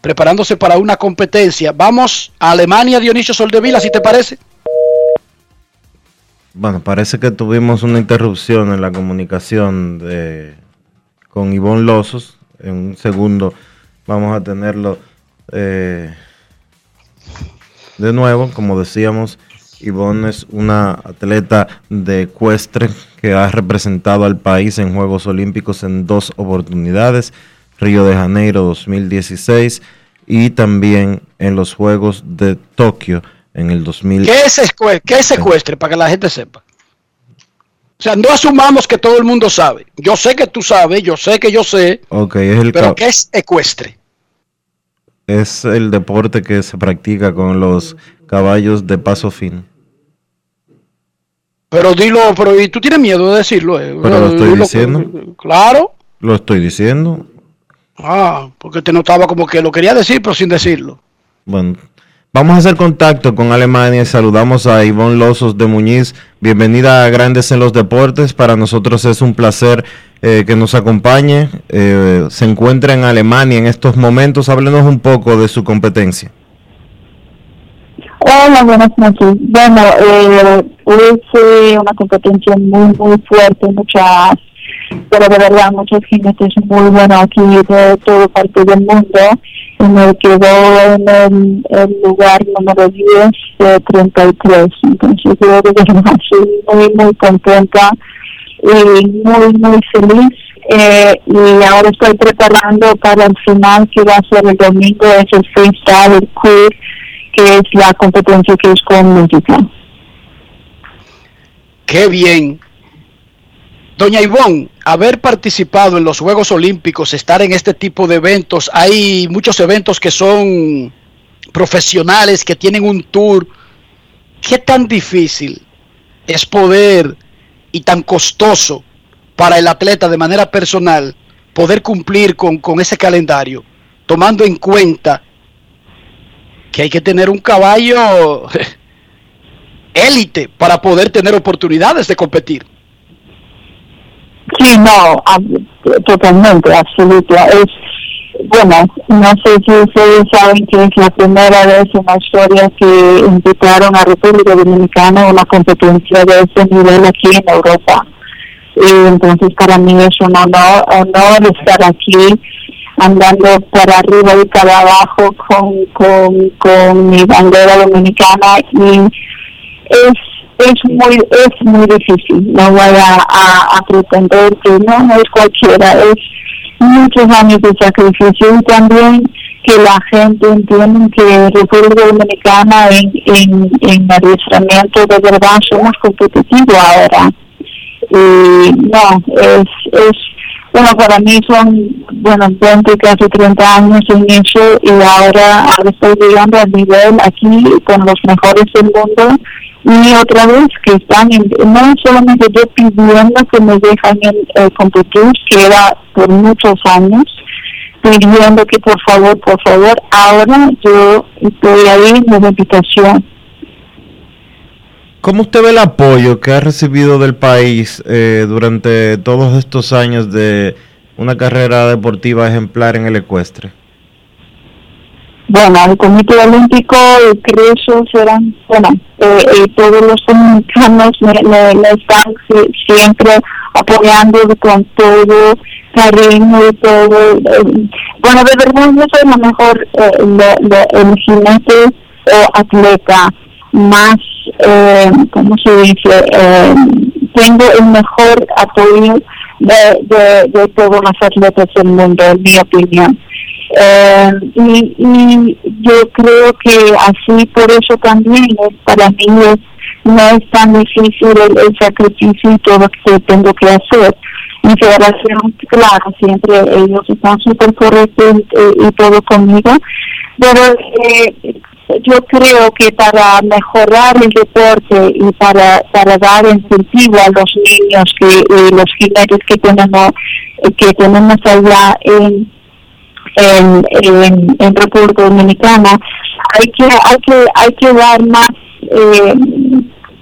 preparándose para una competencia. Vamos a Alemania, Dionisio Soldevila, si te parece. Bueno, parece que tuvimos una interrupción en la comunicación de, con Ivonne Losos. En un segundo vamos a tenerlo eh, de nuevo, como decíamos. Ivonne es una atleta de ecuestre que ha representado al país en Juegos Olímpicos en dos oportunidades, Río de Janeiro 2016 y también en los Juegos de Tokio en el 2000. ¿Qué es, ¿Qué es ecuestre? Para que la gente sepa. O sea, no asumamos que todo el mundo sabe. Yo sé que tú sabes, yo sé que yo sé. Okay, es el pero ¿qué es ecuestre? Es el deporte que se practica con los caballos de paso fin. Pero dilo, pero ¿y tú tienes miedo de decirlo? Eh? Pero lo estoy diciendo. Claro. Lo estoy diciendo. Ah, porque te notaba como que lo quería decir, pero sin decirlo. Bueno, vamos a hacer contacto con Alemania y saludamos a Ivonne Losos de Muñiz. Bienvenida a Grandes en los Deportes. Para nosotros es un placer eh, que nos acompañe. Eh, se encuentra en Alemania en estos momentos. Háblenos un poco de su competencia. Hola, buenas noches. Bueno, eh, es una competencia muy, muy fuerte, muchas, pero de verdad muchos jinetes muy buenos aquí de todo parte del mundo. Y me quedó en el, lugar número 10 de 33. Entonces yo de verdad estoy muy, muy contenta y muy, muy feliz. Eh, y ahora estoy preparando para el final que va a ser el domingo, es el freestyle, el queer que es la competencia que es con música. Qué bien. Doña Ivonne, haber participado en los Juegos Olímpicos, estar en este tipo de eventos, hay muchos eventos que son profesionales, que tienen un tour. ¿Qué tan difícil es poder y tan costoso para el atleta de manera personal poder cumplir con, con ese calendario, tomando en cuenta que hay que tener un caballo élite para poder tener oportunidades de competir. Sí, no, totalmente, absoluto. Es, bueno, no sé si ustedes saben que es la primera vez en la historia que invitaron a República Dominicana a una competencia de ese nivel aquí en Europa. Y entonces para mí es un honor, honor estar aquí andando para arriba y para abajo con, con, con mi bandera dominicana y es es muy es muy difícil. No voy a, a, pretender que no, no es cualquiera es muchos años de sacrificio y también que la gente entienda que República Dominicana en, en, en adiestramiento de verdad somos competitivos ahora. Y no es es bueno, para mí son, bueno, 20, casi 30 años en eso y ahora, estoy llegando al nivel aquí con los mejores del mundo y otra vez que están, en, no solamente yo pidiendo que me dejan eh, competir, que era por muchos años, pidiendo que por favor, por favor, ahora yo estoy ahí en la invitación. ¿Cómo usted ve el apoyo que ha recibido del país eh, durante todos estos años de una carrera deportiva ejemplar en el ecuestre? Bueno, el Comité Olímpico y Creso serán, bueno, eh, eh, todos los dominicanos me, me- están si- siempre apoyando con todo cariño y todo. eh, bueno, de verdad yo soy la mejor, eh, lo- lo- el o atleta más, eh, ¿cómo se dice? Eh, tengo el mejor apoyo de, de, de todos los atletas del mundo, en mi opinión. Eh, y, yo creo que así por eso también eh, para mí es, no es tan difícil el, el sacrificio y todo lo que tengo que hacer. Mi federación, claro, siempre ellos están súper correctos y, y todo conmigo, pero eh, yo creo que para mejorar el deporte y para, para dar incentivo a los niños que y los jinetes que tenemos que tenemos allá en en, en, República Dominicana hay que hay que hay que dar más eh,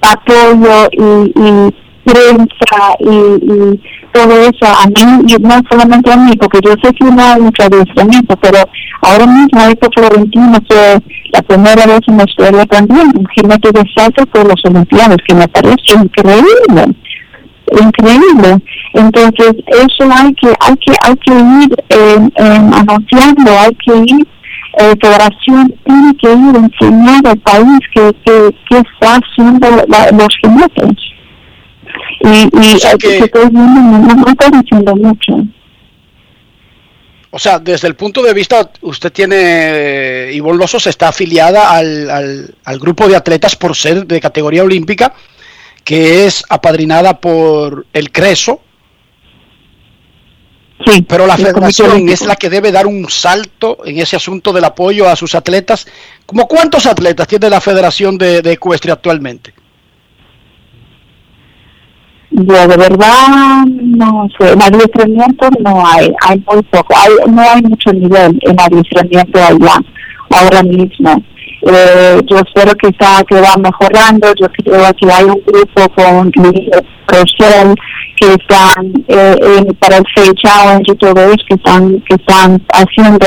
apoyo y, y prensa y, y todo eso a mí y no solamente a mí porque yo sé que no hay mucho adiestramiento pero ahora mismo Héctor Florentino fue la primera vez en la historia también un jinete de salto por los olimpiados que me parece increíble increíble. Entonces eso hay que hay que hay que ir eh, eh, anunciando hay que ir eh, federación tiene que ir a enseñar al país que, que, que está haciendo la- los jinetes y, y O sea que- que estoy viendo no, no está diciendo mucho O sea, desde el punto de vista, usted tiene, eh, Ivonne Lozos está afiliada al, al, al grupo de atletas por ser de categoría olímpica, que es apadrinada por el CRESO, sí pero la el federación es la que debe dar un salto en ese asunto del apoyo a sus atletas. ¿Cómo cuántos atletas tiene la federación de, de ecuestre actualmente? Yo de verdad no sé, en adiestramiento no hay, hay muy poco, hay, no hay mucho nivel en adiestramiento allá ahora mismo. Eh, yo espero que está que va mejorando, yo creo que hay un grupo con Rosell que están eh, en- para el Fair Challenge y todo eso que están, que están haciendo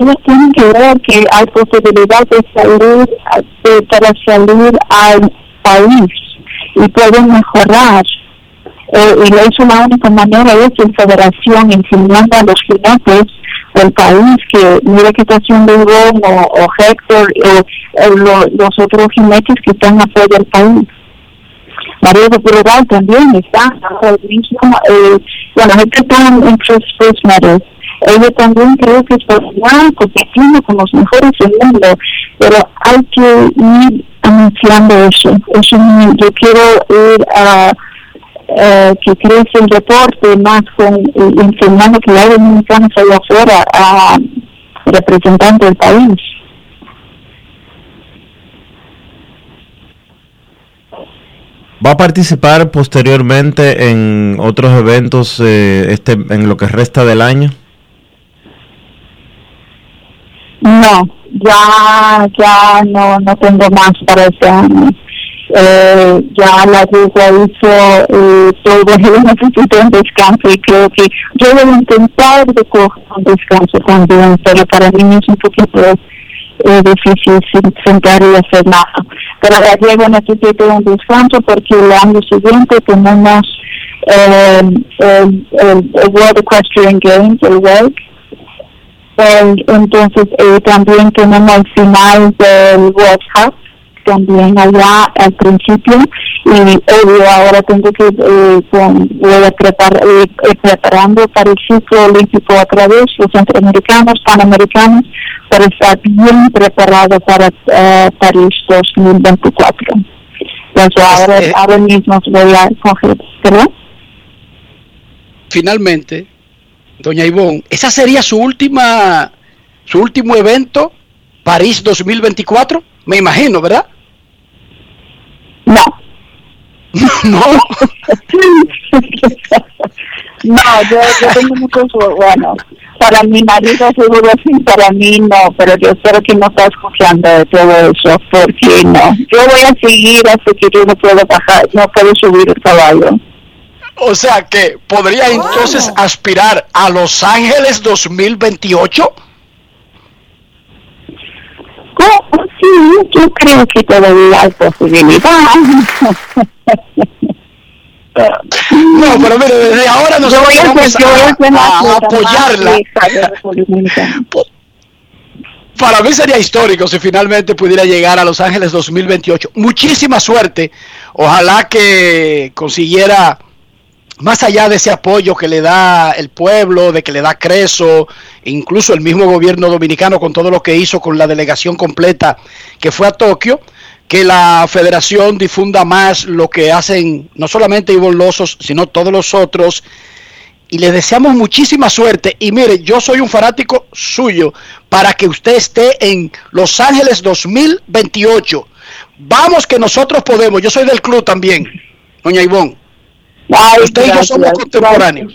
ellos tienen que ver que hay posibilidad de salir de, para salir al país y pueden mejorar. Eh, y eso la única manera es en federación enseñando a los jinetes del país que mira que está haciendo Ivonne o, o Héctor o, o lo- los otros jinetes que están afuera del país. María de Portugal también está ahora mismo eh, bueno Héctor está en en First Ella también creo que está igual compitiendo con los mejores del mundo pero hay que ir anunciando eso eso yo quiero ir a eh, que crece el deporte más con eh, enseñando que hay dominicanos allá afuera a representando el país. ¿Va a participar posteriormente en otros eventos eh, este en lo que resta del año? No, ya ya no no tengo más para este año. Eh, ya la yegua hizo eh, todo, yo necesito un descanso y creo que yo voy a intentar de coger un descanso también, pero para mí es un poquito eh, difícil sentar y hacer nada. Pero la yegua necesita un descanso porque el año siguiente tenemos eh, el World Equestrian Games, el WEG, eh, entonces eh, también tenemos el final del Cup también allá al principio y obvio ahora tengo que eh, con, voy a prepar, eh, eh, preparando para el ciclo olímpico otra vez los centroamericanos, panamericanos para estar bien preparado para eh, París 2024 entonces ahora, Este- ahora mismo voy a coger ¿perdón? Finalmente, doña Ivonne, esa sería su última, su último evento, París 2024, me imagino, ¿verdad? no no. no, yo, yo tengo muchos, bueno, para mi marido seguro sí, para mí no, pero yo espero que no está escuchando de todo eso, porque no. Yo voy a seguir hasta que yo no puedo bajar, no puedo subir el caballo. O sea que podría entonces aspirar a Los Ángeles 2028. Oh, sí, yo creo que todavía hay posibilidad. No, pero mire, desde ahora nosotros voy vamos a apoyarla. Dominicana. Para mí sería histórico si finalmente pudiera llegar a Los Ángeles 2028. Muchísima suerte. Ojalá que consiguiera, más allá de ese apoyo que le da el pueblo, de que le da Creso, e incluso el mismo gobierno dominicano con todo lo que hizo con la delegación completa que fue a Tokio, que la federación difunda más lo que hacen no solamente Ivonne Losos, sino todos los otros y le deseamos muchísima suerte. Y mire, yo soy un fanático suyo para que usted esté en Los Ángeles 2028. Vamos que nosotros podemos. Yo soy del club también, doña Ivonne. Ay, Usted somos contemporáneos.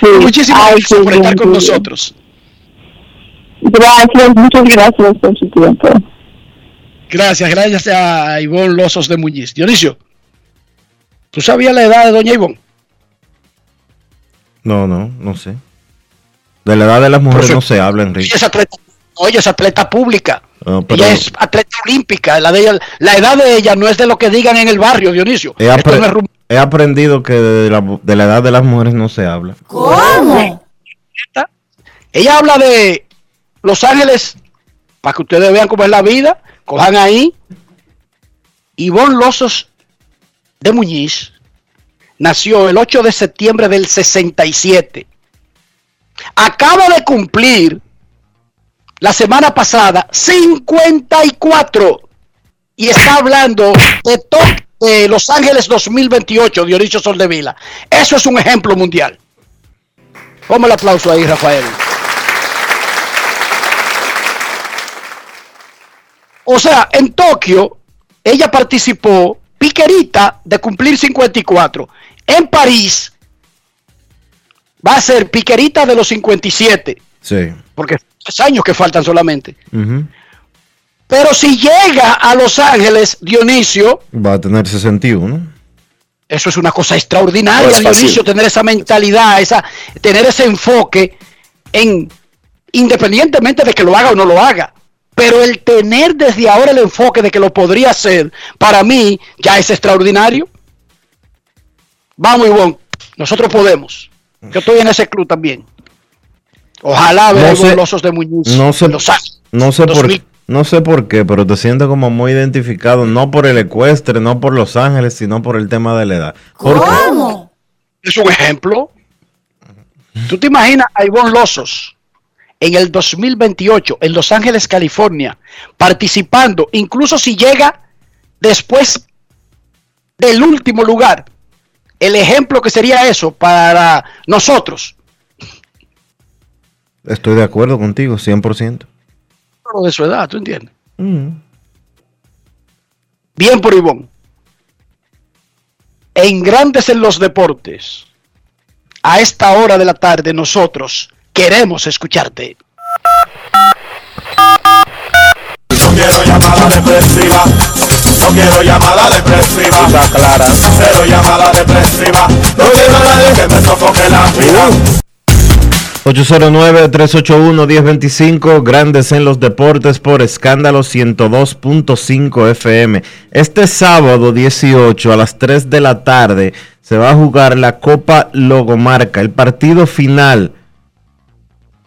Sí, Muchísimas gracias por estar con nosotros. Gracias, muchas gracias por su tiempo. Gracias, gracias a Ivonne Losos de Muñiz. Dionisio, ¿tú sabías la edad de doña Ivonne? No, no, no sé. De la edad de las mujeres no se habla, Enrique. Oye, es atleta pública. Ah, no, pero... Ella es atleta olímpica. La, edad de ella no es de lo que digan en el barrio, Dionisio. He, aprendido que de la, de la, edad de las mujeres no se habla. ¿Cómo? Ella habla de Los Ángeles, para que ustedes vean cómo es la vida. Cojan ahí. Ivonne Losos de Muñiz nació el 8 de septiembre del 67. Acaba de cumplir la semana pasada 54 y está hablando de, to- de Los Ángeles 2028, Dionisio Soldevila. Eso es un ejemplo mundial. Ponme el aplauso ahí, Rafael. O sea, en Tokio, ella participó piquerita de cumplir 54. En París, va a ser piquerita de los 57, Sí. porque es años que faltan solamente. Pero si llega a Los Ángeles, Dionisio, Va a tener 61. eso es una cosa extraordinaria, No. Dionisio, tener esa mentalidad, esa, tener ese enfoque en, independientemente de que lo haga o no lo haga. Pero el tener desde ahora el enfoque de que lo podría hacer, para mí ya es extraordinario. Vamos, Ivonne, nosotros podemos. Yo estoy en ese club también. Ojalá No a sé- los osos de Muñiz No sé, Los no sé por 2000. no sé por qué, pero te siento como muy identificado, no por el ecuestre, no por Los Ángeles, sino por el tema de la edad. ¿Por qué? ¿Cómo? Es un ejemplo. ¿Tú te imaginas a Ivonne Losos en el 2028 en Los Ángeles, California, participando, incluso si llega después del último lugar? El ejemplo que sería eso para nosotros, Estoy de acuerdo contigo, 100%. lo de su edad, ¿tú entiendes? Mm. Bien por Ivonne. En Grandes en los Deportes, a esta hora de la tarde, nosotros queremos escucharte. No quiero llamada depresiva. No quiero llamada depresiva. Está clara. Cero llamada depresiva. No quiero a nadie que me sofoque la vida. 809-381-1025, Grandes en los Deportes por escándalo 102.5 FM. Este sábado 18 a las 3 de la tarde se va a jugar la Copa Logomarca, el partido final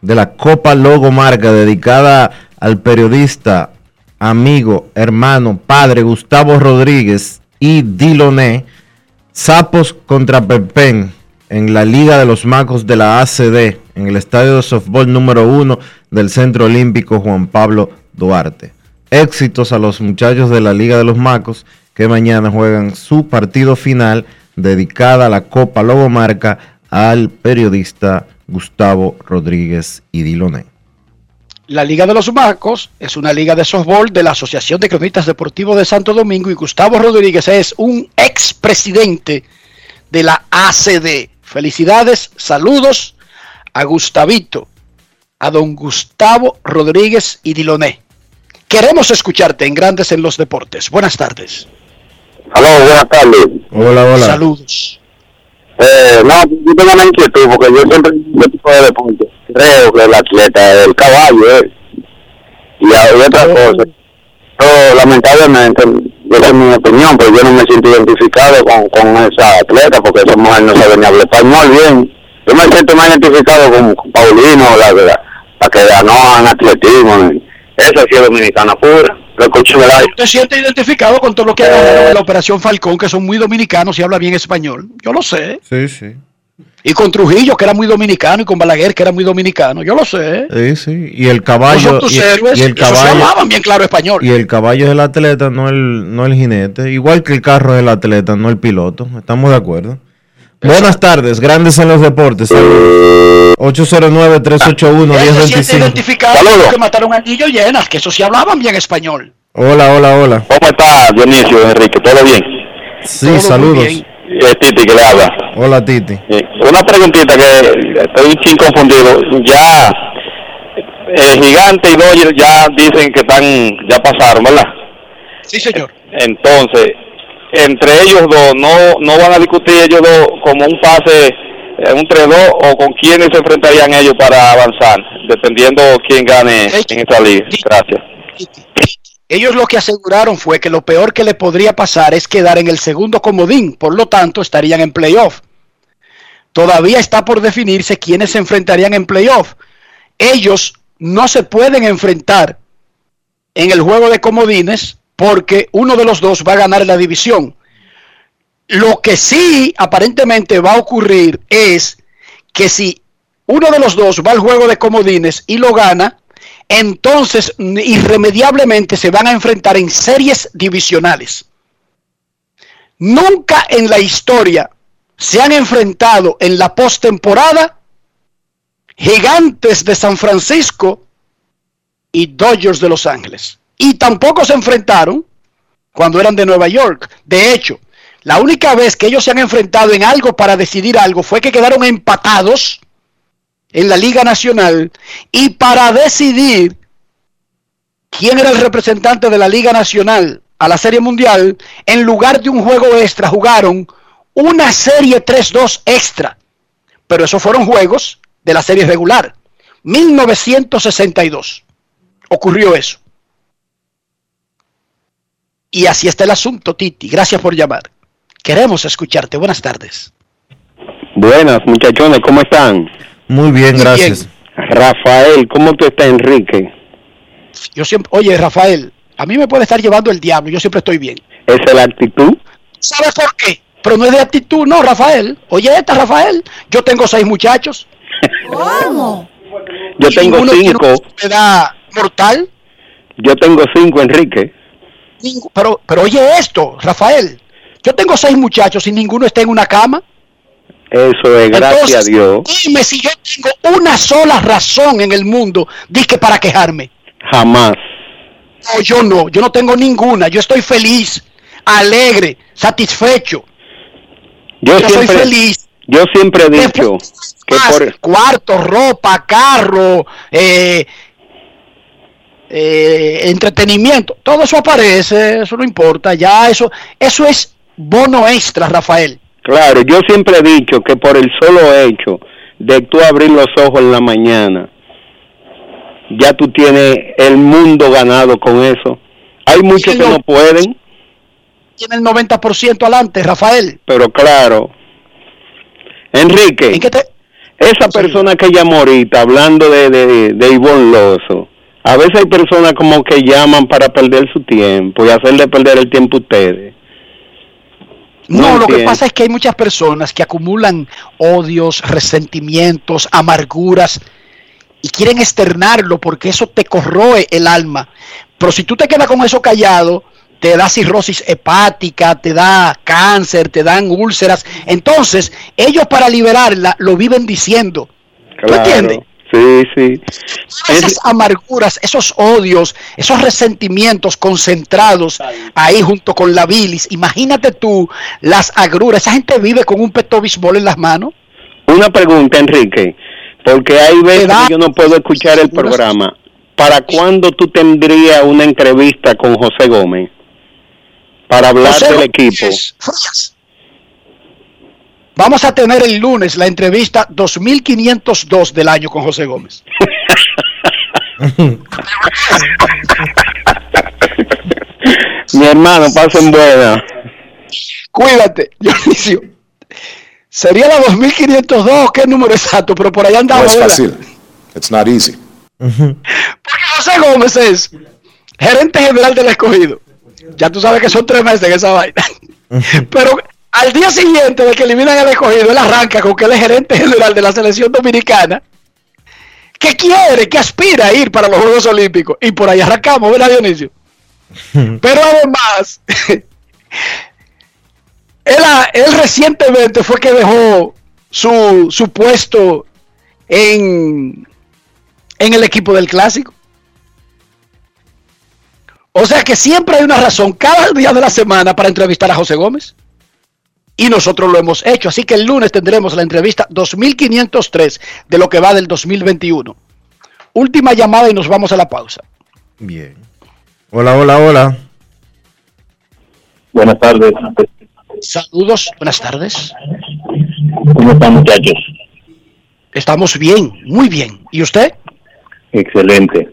de la Copa Logomarca dedicada al periodista, amigo, hermano, padre Gustavo Rodríguez y Diloné. Sapos contra Pepén en la Liga de los Macos de la ACD, en el estadio de softball número uno del Centro Olímpico Juan Pablo Duarte. Éxitos a los muchachos de la Liga de los Macos que mañana juegan su partido final dedicada a la Copa Logomarca al periodista Gustavo Rodríguez y. La Liga de los Macos es una liga de softball de la Asociación de Cronistas Deportivos de Santo Domingo y Gustavo Rodríguez es un expresidente de la ACD. Felicidades, saludos a Gustavito, a don Gustavo Rodríguez y Diloné. Queremos escucharte en Grandes en los Deportes. Buenas tardes. Aló, buenas tardes. Hola, hola. Saludos. Eh, no, yo tengo una inquietud porque yo siempre este tipo de deporte creo que el atleta es el caballo, eh. Y hay otra cosa. Yo, lamentablemente, esa es mi opinión, pero yo no me siento identificado con, con esa atleta porque esa mujer no sabe ni hablar español bien. Yo me siento más identificado con, con Paulino, la, la, la que ganó en atletismo. Esa sí es dominicana pura. Lo escucho en el aire. ¿Usted siente identificado con todo lo que ha ganado en la Operación Falcón, que son muy dominicanos y habla bien español? Yo lo sé. Sí, sí. Y con Trujillo, que era muy dominicano, y con Balaguer, que era muy dominicano. Yo lo sé. Sí, sí. Y el caballo. tus y, héroes. y el caballo. hablaban bien claro español. Y el caballo es el atleta, no el, no el jinete. Igual que el carro es el atleta, no el piloto. Estamos de acuerdo. Buenas tardes, grandes en los deportes. Saludos. 809-381-1025. Ese siente identificado que mataron a llenas, que esos sí hablaban bien español. Hola, hola, hola. ¿Cómo está Dionisio, Enrique? ¿Todo bien? Sí, saludos. Es Titi que le habla. Hola, Titi. Eh, Una preguntita que estoy un chin confundido. Ya el gigante y Dodger ya dicen que están, ya pasaron, ¿verdad? Sí, señor. Entonces, entre ellos dos, ¿no no van a discutir ellos dos como un pase, eh, un 3-2 o con quiénes se enfrentarían ellos para avanzar, dependiendo quién gane en esta liga? Gracias. Ellos lo que aseguraron fue que lo peor que le podría pasar es quedar en el segundo comodín, por lo tanto estarían en playoff. Todavía está por definirse quiénes se enfrentarían en playoff. Ellos no se pueden enfrentar en el juego de comodines porque uno de los dos va a ganar la división. Lo que sí aparentemente va a ocurrir es que si uno de los dos va al juego de comodines y lo gana, entonces irremediablemente se van a enfrentar en series divisionales. Nunca en la historia se han enfrentado en la postemporada gigantes de San Francisco y Dodgers de Los Ángeles. Y tampoco se enfrentaron cuando eran de Nueva York. De hecho, la única vez que ellos se han enfrentado en algo para decidir algo fue que quedaron empatados en la Liga Nacional y para decidir quién era el representante de la Liga Nacional a la Serie Mundial, en lugar de un juego extra jugaron una serie 3-2 extra. Pero esos fueron juegos de la serie regular. 1962 ocurrió eso. Y así está el asunto, Titi. Gracias por llamar. Queremos escucharte. Buenas tardes. Buenas, muchachones, ¿cómo están? Muy bien, gracias. Rafael, ¿cómo tú estás, Enrique? Yo siempre, oye, Rafael, a mí me puede estar llevando el diablo, yo siempre estoy bien. ¿Esa es la actitud? ¿Sabes por qué? Pero no es de actitud, no, Rafael. Oye, esta, Rafael, yo tengo seis muchachos. ¿Cómo? Yo tengo cinco. una enfermedad mortal. Yo tengo cinco, Enrique. Ningú- Pero, pero oye esto, Rafael. Yo tengo seis muchachos y ninguno está en una cama. Eso es, gracias Entonces, a Dios. Dime si yo tengo una sola razón en el mundo, que para quejarme. Jamás. No, yo no, yo no tengo ninguna. Yo estoy feliz, alegre, satisfecho. Yo, Yo soy siempre, feliz. yo siempre he dicho que por, cuarto, ropa, carro, eh, eh, entretenimiento, todo eso aparece, eso no importa, ya eso, eso es bono extra, Rafael. claro, yo siempre he dicho que por el solo hecho de tú abrir los ojos en la mañana, ya tú tienes el mundo ganado con eso. Hay muchos que no pueden, Tiene el 90% adelante, Rafael. pero claro. Enrique, esa persona que llamó ahorita hablando de, de, de Ivonne Lozo, a veces hay personas como que llaman para perder su tiempo y hacerle perder el tiempo a ustedes. No, lo que pasa es que hay muchas personas que acumulan odios, resentimientos, amarguras y quieren externarlo porque eso te corroe el alma. Pero si tú te quedas con eso callado, te da cirrosis hepática, te da cáncer, te dan úlceras. Entonces, ellos para liberarla lo viven diciendo. ¿Tú entiendes? Sí, sí. Esas amarguras, esos odios, esos resentimientos concentrados ahí junto con la bilis. Imagínate tú las agruras. Esa gente vive con un peto bisbol en las manos. Una pregunta, Enrique. Porque hay veces que yo no puedo escuchar el programa. ¿Para cuándo tú tendrías una entrevista con José Gómez? Para hablar José del equipo. Frías. Vamos a tener el lunes la entrevista 2502 del año con José Gómez. Mi hermano, pasen buena. Cuídate, Dionisio. Sería la 2502, ¿qué número exacto? Pero por allá andaba. No es fácil. It's not easy. Porque José Gómez es gerente general del escogido. Ya tú sabes que son tres meses en esa vaina. Pero al día siguiente de que eliminan el escogido, él arranca con que él es gerente general de la selección dominicana, que quiere, que aspira a ir para los Juegos Olímpicos. Y por ahí arrancamos, ¿verdad, Dionisio? Pero además, él, él recientemente fue que dejó su, su puesto en, en el equipo del clásico. O sea que siempre hay una razón cada día de la semana para entrevistar a José Gómez. Y nosotros lo hemos hecho. Así que el lunes tendremos la entrevista 2503 de lo que va del 2021. Última llamada y nos vamos a la pausa. Bien. Hola, hola, hola. Buenas tardes. Saludos, buenas tardes. ¿Cómo están muchachos? Estamos bien, muy bien. ¿Y usted? Excelente.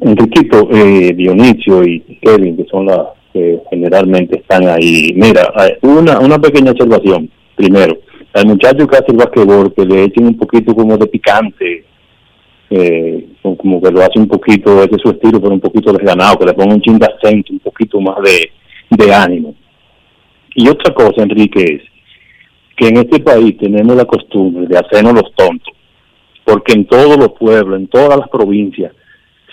Enriquito, eh, Dionisio y Kevin, que son las que generalmente están ahí. Mira, una, una pequeña observación. Primero, al muchacho que hace el basquetbol, que le echen un poquito como de picante, eh, como- que lo hace un poquito, ese es su estilo, pero un poquito desganado, que le ponga un chin de acento, un poquito más de ánimo. Y otra cosa, Enrique, es que en este país tenemos la costumbre de hacernos los tontos, porque en todos los pueblos, en todas las provincias,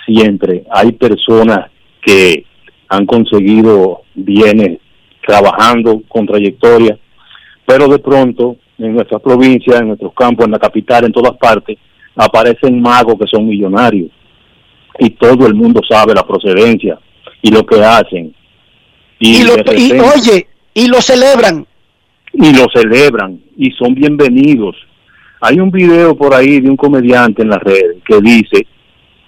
siempre hay personas que han conseguido bienes trabajando con trayectoria, pero de pronto en nuestras provincias, en nuestros campos, en la capital, en todas partes, aparecen magos que son millonarios y todo el mundo sabe la procedencia y lo que hacen. Y, lo- y, oye, y lo celebran. y lo celebran y son bienvenidos. Hay un video por ahí de un comediante en las redes que dice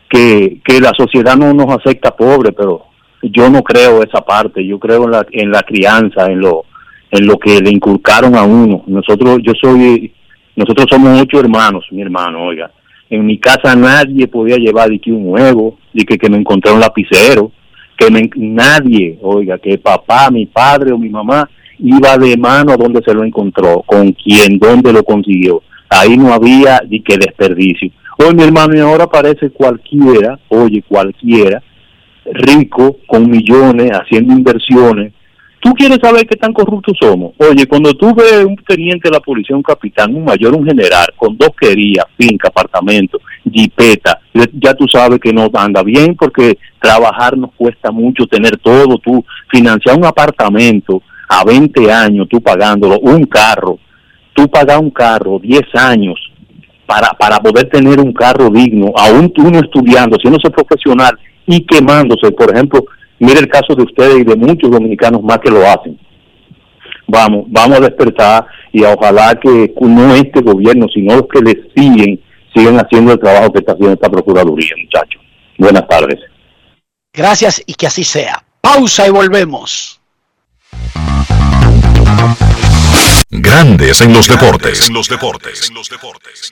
que, que la sociedad no nos acepta pobres, pero yo no creo esa parte, yo creo en la, en la crianza, en lo, en lo que le inculcaron a uno. Nosotros, yo soy, nosotros somos ocho hermanos, mi hermano, oiga. En mi casa nadie podía llevar de que un huevo, de que, que me encontré un lapicero, que me- nadie, oiga, que papá, mi padre o mi mamá iba de mano a donde se lo encontró, con quién, dónde lo consiguió. Ahí no había ni que desperdicio. Oye, mi hermano, y ahora parece cualquiera, oye, cualquiera, rico, con millones, haciendo inversiones. ¿Tú quieres saber qué tan corruptos somos? Oye, cuando tú ves un teniente de la policía, un capitán, un mayor, un general, con dos querías, finca, apartamento, jipeta, ya tú sabes que no anda bien porque trabajar nos cuesta mucho, tener todo, tú financiar un apartamento a 20 años, tú pagándolo, un carro, tú pagas un carro 10 años para, para poder tener un carro digno, aún tú no estudiando, siéndose profesional y quemándose, por ejemplo, mire el caso de ustedes y de muchos dominicanos más que lo hacen. Vamos, vamos a despertar y a ojalá que no este gobierno, sino los que le siguen, sigan haciendo el trabajo que está haciendo esta Procuraduría, muchachos. Buenas tardes. Gracias y que así sea. Pausa y volvemos. Grandes en los deportes. los deportes. los deportes.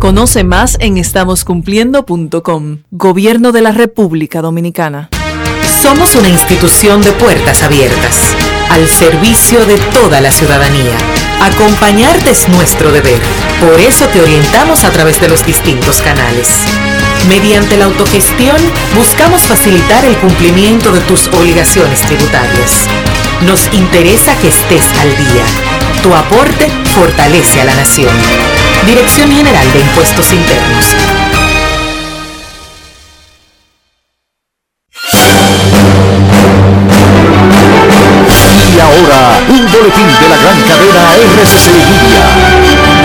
Conoce más en estamoscumpliendo.com. Gobierno de la República Dominicana. Somos una institución de puertas abiertas, al servicio de toda la ciudadanía. Acompañarte es nuestro deber. Por eso te orientamos a través de los distintos canales. Mediante la autogestión, buscamos facilitar el cumplimiento de tus obligaciones tributarias. Nos interesa que estés al día. Tu aporte fortalece a la nación. Dirección General de Impuestos Internos. Y ahora, un boletín de la gran cadena RCC Media.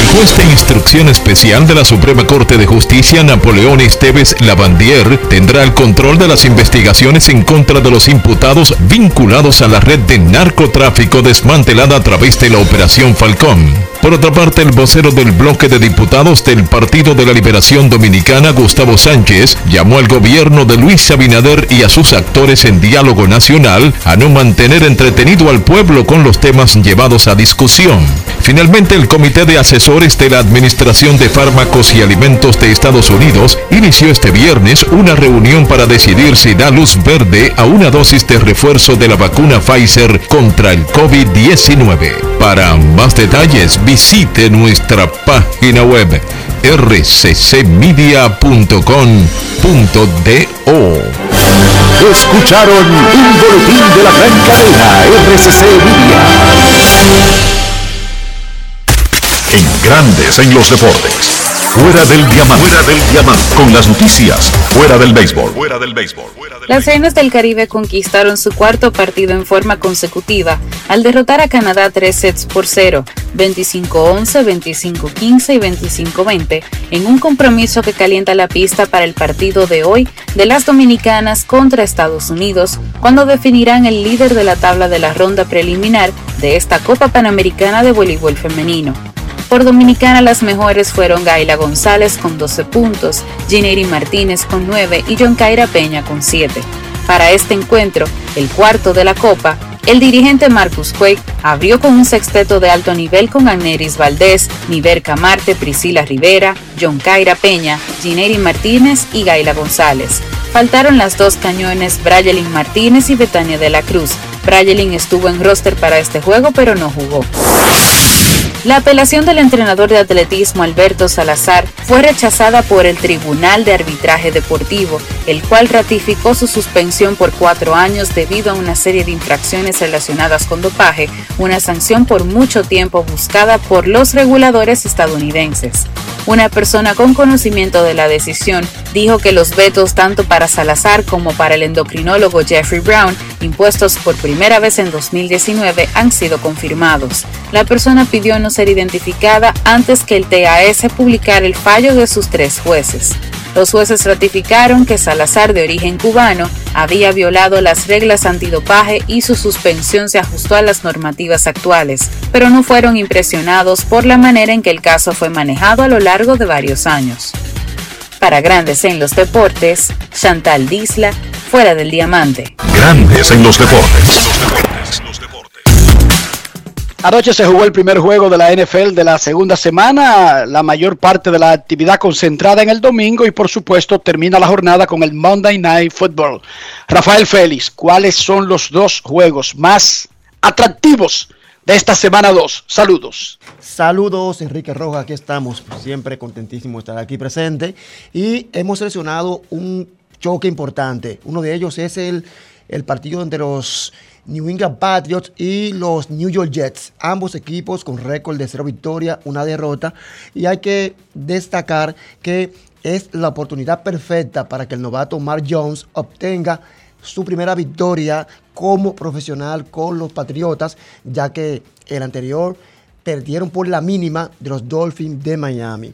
El juez de instrucción especial de la Suprema Corte de Justicia, Napoleón Esteves Lavandier, tendrá el control de las investigaciones en contra de los imputados vinculados a la red de narcotráfico desmantelada a través de la Operación Falcón. Por otra parte, el vocero del bloque de diputados del Partido de la Liberación Dominicana, Gustavo Sánchez, llamó al gobierno de Luis Abinader y a sus actores en diálogo nacional a no mantener entretenido al pueblo con los temas llevados a discusión. Finalmente, el Comité de Asesores de la Administración de Fármacos y Alimentos de Estados Unidos inició este viernes una reunión para decidir si da luz verde a una dosis de refuerzo de la vacuna Pfizer contra el COVID-19. Para más detalles, visite nuestra página web rccmedia.com.do. Escucharon un boletín de la gran cadena RCC Media. En Grandes en los Deportes. Fuera del diamante. Fuera del diamante. Con las noticias. Fuera del béisbol. Fuera del béisbol. Las Reinas del Caribe conquistaron su cuarto partido en forma consecutiva al derrotar a Canadá tres sets por cero, 25-11, 25-15 y 25-20, en un compromiso que calienta la pista para el partido de hoy de las dominicanas contra Estados Unidos, cuando definirán el líder de la tabla de la ronda preliminar de esta Copa Panamericana de Voleibol Femenino. Por Dominicana las mejores fueron Gaila González con 12 puntos, Gineri Martínez con 9 y John Caira Peña con 7. Para este encuentro, el cuarto de la Copa, el dirigente Marcus Quake abrió con un sexteto de alto nivel con Aneris Valdés, Niver Camarte, Priscila Rivera, John Caira Peña, Gineri Martínez y Gaila González. Faltaron las dos cañones Brayelin Martínez y Betania de la Cruz. Brayelin estuvo en roster para este juego pero no jugó. La apelación del entrenador de atletismo Alberto Salazar fue rechazada por el Tribunal de Arbitraje Deportivo, el cual ratificó su suspensión por cuatro años debido a una serie de infracciones relacionadas con dopaje, una sanción por mucho tiempo buscada por los reguladores estadounidenses. Una persona con conocimiento de la decisión dijo que los vetos tanto para Salazar como para el endocrinólogo Jeffrey Brown, impuestos por primera vez en 2019, han sido confirmados. La persona pidió no ser identificada antes que el TAS publicara el fallo de sus tres jueces. Los jueces ratificaron que Salazar, de origen cubano, había violado las reglas antidopaje y su suspensión se ajustó a las normativas actuales, pero no fueron impresionados por la manera en que el caso fue manejado a lo largo de varios años. Para Grandes en los Deportes, Chantal Disla, fuera del diamante. Grandes en los deportes. Anoche se jugó el primer juego de la NFL de la segunda semana, la mayor parte de la actividad concentrada en el domingo y por supuesto termina la jornada con el Monday Night Football. Rafael Félix, ¿cuáles son los dos juegos más atractivos de esta semana 2? Saludos. Saludos, Enrique Rojas, aquí estamos, siempre contentísimo de estar aquí presente y hemos seleccionado un choque importante. Uno de ellos es el, el partido entre los New England Patriots y los New York Jets. Ambos equipos con récord de cero victoria, una derrota. Y hay que destacar que es la oportunidad perfecta para que el novato Mark Jones obtenga su primera victoria como profesional con los Patriotas, ya que el anterior perdieron por la mínima de los Dolphins de Miami.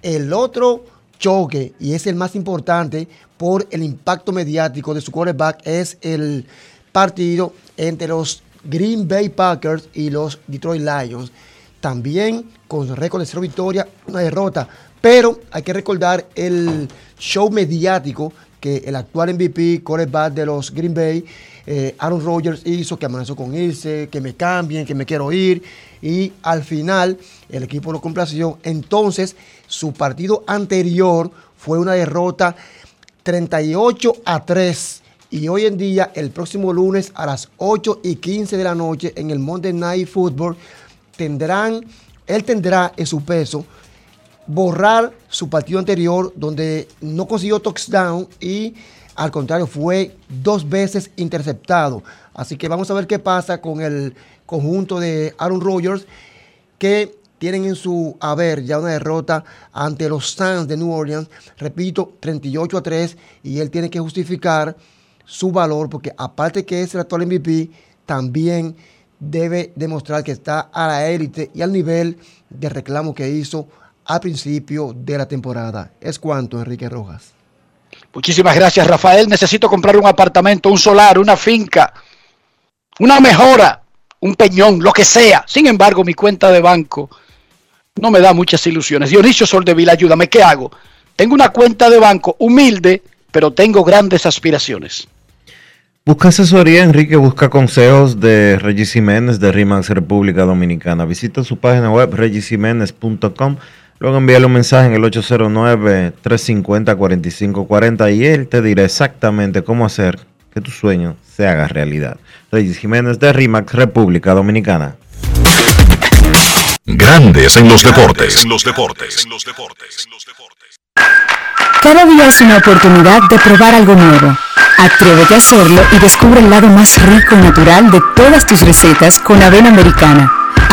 El otro choque, y es el más importante por el impacto mediático de su quarterback, es el partido entre los Green Bay Packers y los Detroit Lions. También con récord de cero victoria, una derrota. Pero hay que recordar el show mediático que el actual MVP, quarterback de los Green Bay, eh, Aaron Rodgers hizo, que amenazó con irse, que me cambien, que me quiero ir. Y al final el equipo lo complació. Entonces su partido anterior fue una derrota 38 a 3 y hoy en día, el próximo lunes a las 8 y 15 de la noche en el Monday Night Football, tendrán, él tendrá en su peso borrar su partido anterior donde no consiguió touchdown y al contrario fue dos veces interceptado. Así que vamos a ver qué pasa con el conjunto de Aaron Rodgers que tienen en su haber ya una derrota ante los Suns de New Orleans, repito, 38 a 3 y él tiene que justificar su valor, porque aparte que es el actual MVP, también debe demostrar que está a la élite y al nivel de reclamo que hizo al principio de la temporada. Es cuanto, Enrique Rojas. Muchísimas gracias, Rafael. Necesito comprar un apartamento, un solar, una finca, una mejora, un peñón, lo que sea. Sin embargo, mi cuenta de banco no me da muchas ilusiones. Dionisio Soldevila, ayúdame, ¿qué hago? Tengo una cuenta de banco humilde, pero tengo grandes aspiraciones. Busca asesoría, Enrique, busca consejos de Regis Jiménez de RIMAX República Dominicana. Visita su página web regisjiménez.com. Luego envíale un mensaje en el 809-350-4540 y él te dirá exactamente cómo hacer que tu sueño se haga realidad. Regis Jiménez de RIMAX República Dominicana. Grandes en los deportes. En los deportes. En los deportes. Cada día es una oportunidad de probar algo nuevo. Atrévete a hacerlo y descubre el lado más rico y natural de todas tus recetas con avena americana.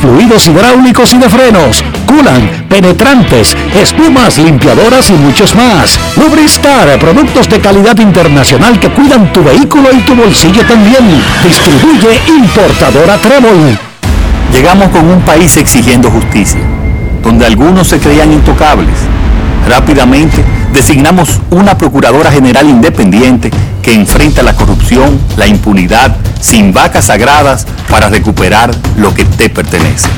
fluidos hidráulicos y de frenos, culan, penetrantes, espumas, limpiadoras y muchos más. Lubristar, productos de calidad internacional que cuidan tu vehículo y tu bolsillo también. Distribuye importadora Trébol. Llegamos con un país exigiendo justicia, donde algunos se creían intocables. Rápidamente designamos una Procuradora General independiente que enfrenta la corrupción, la impunidad, sin vacas sagradas para recuperar lo que te pertenece.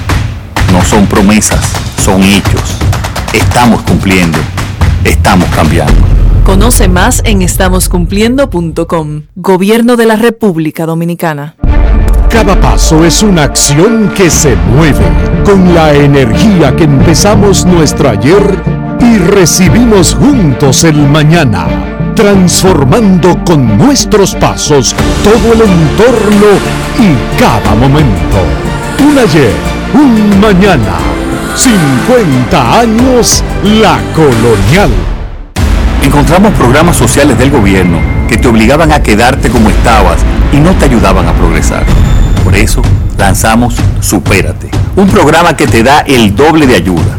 No son promesas, son hechos. Estamos cumpliendo, estamos cambiando. Conoce más en estamoscumpliendo.com. Gobierno de la República Dominicana. Cada paso es una acción que se mueve con la energía que empezamos nuestro ayer y recibimos juntos el mañana, transformando con nuestros pasos todo el entorno y cada momento. Un ayer, un mañana, 50 años La Colonial. Encontramos programas sociales del gobierno que te obligaban a quedarte como estabas y no te ayudaban a progresar. Por eso lanzamos Supérate, un programa que te da el doble de ayuda.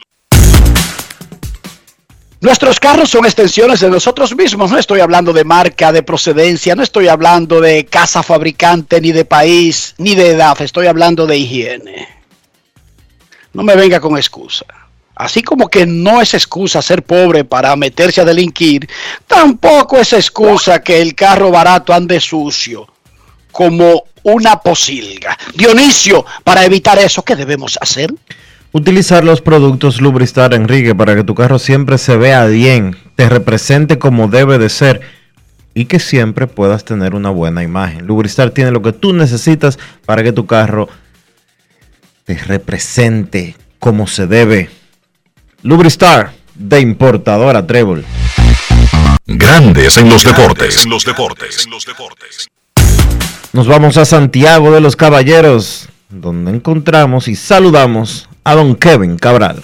Nuestros carros son extensiones de nosotros mismos. No estoy hablando de marca, de procedencia, no estoy hablando de casa fabricante, ni de país, ni de edad. Estoy hablando de higiene. No me venga con excusa. Así como que no es excusa ser pobre para meterse a delinquir, tampoco es excusa que el carro barato ande sucio como una posilga. Dionisio, para evitar eso, ¿qué debemos hacer? Utilizar los productos Lubristar, Enrique, para que tu carro siempre se vea bien, te represente como debe de ser y que siempre puedas tener una buena imagen. Lubristar tiene lo que tú necesitas para que tu carro te represente como se debe. Lubristar de importadora Trébol. Grandes en los deportes. En los deportes. En los deportes. Nos vamos a Santiago de los Caballeros, donde encontramos y saludamos a don Kevin Cabral.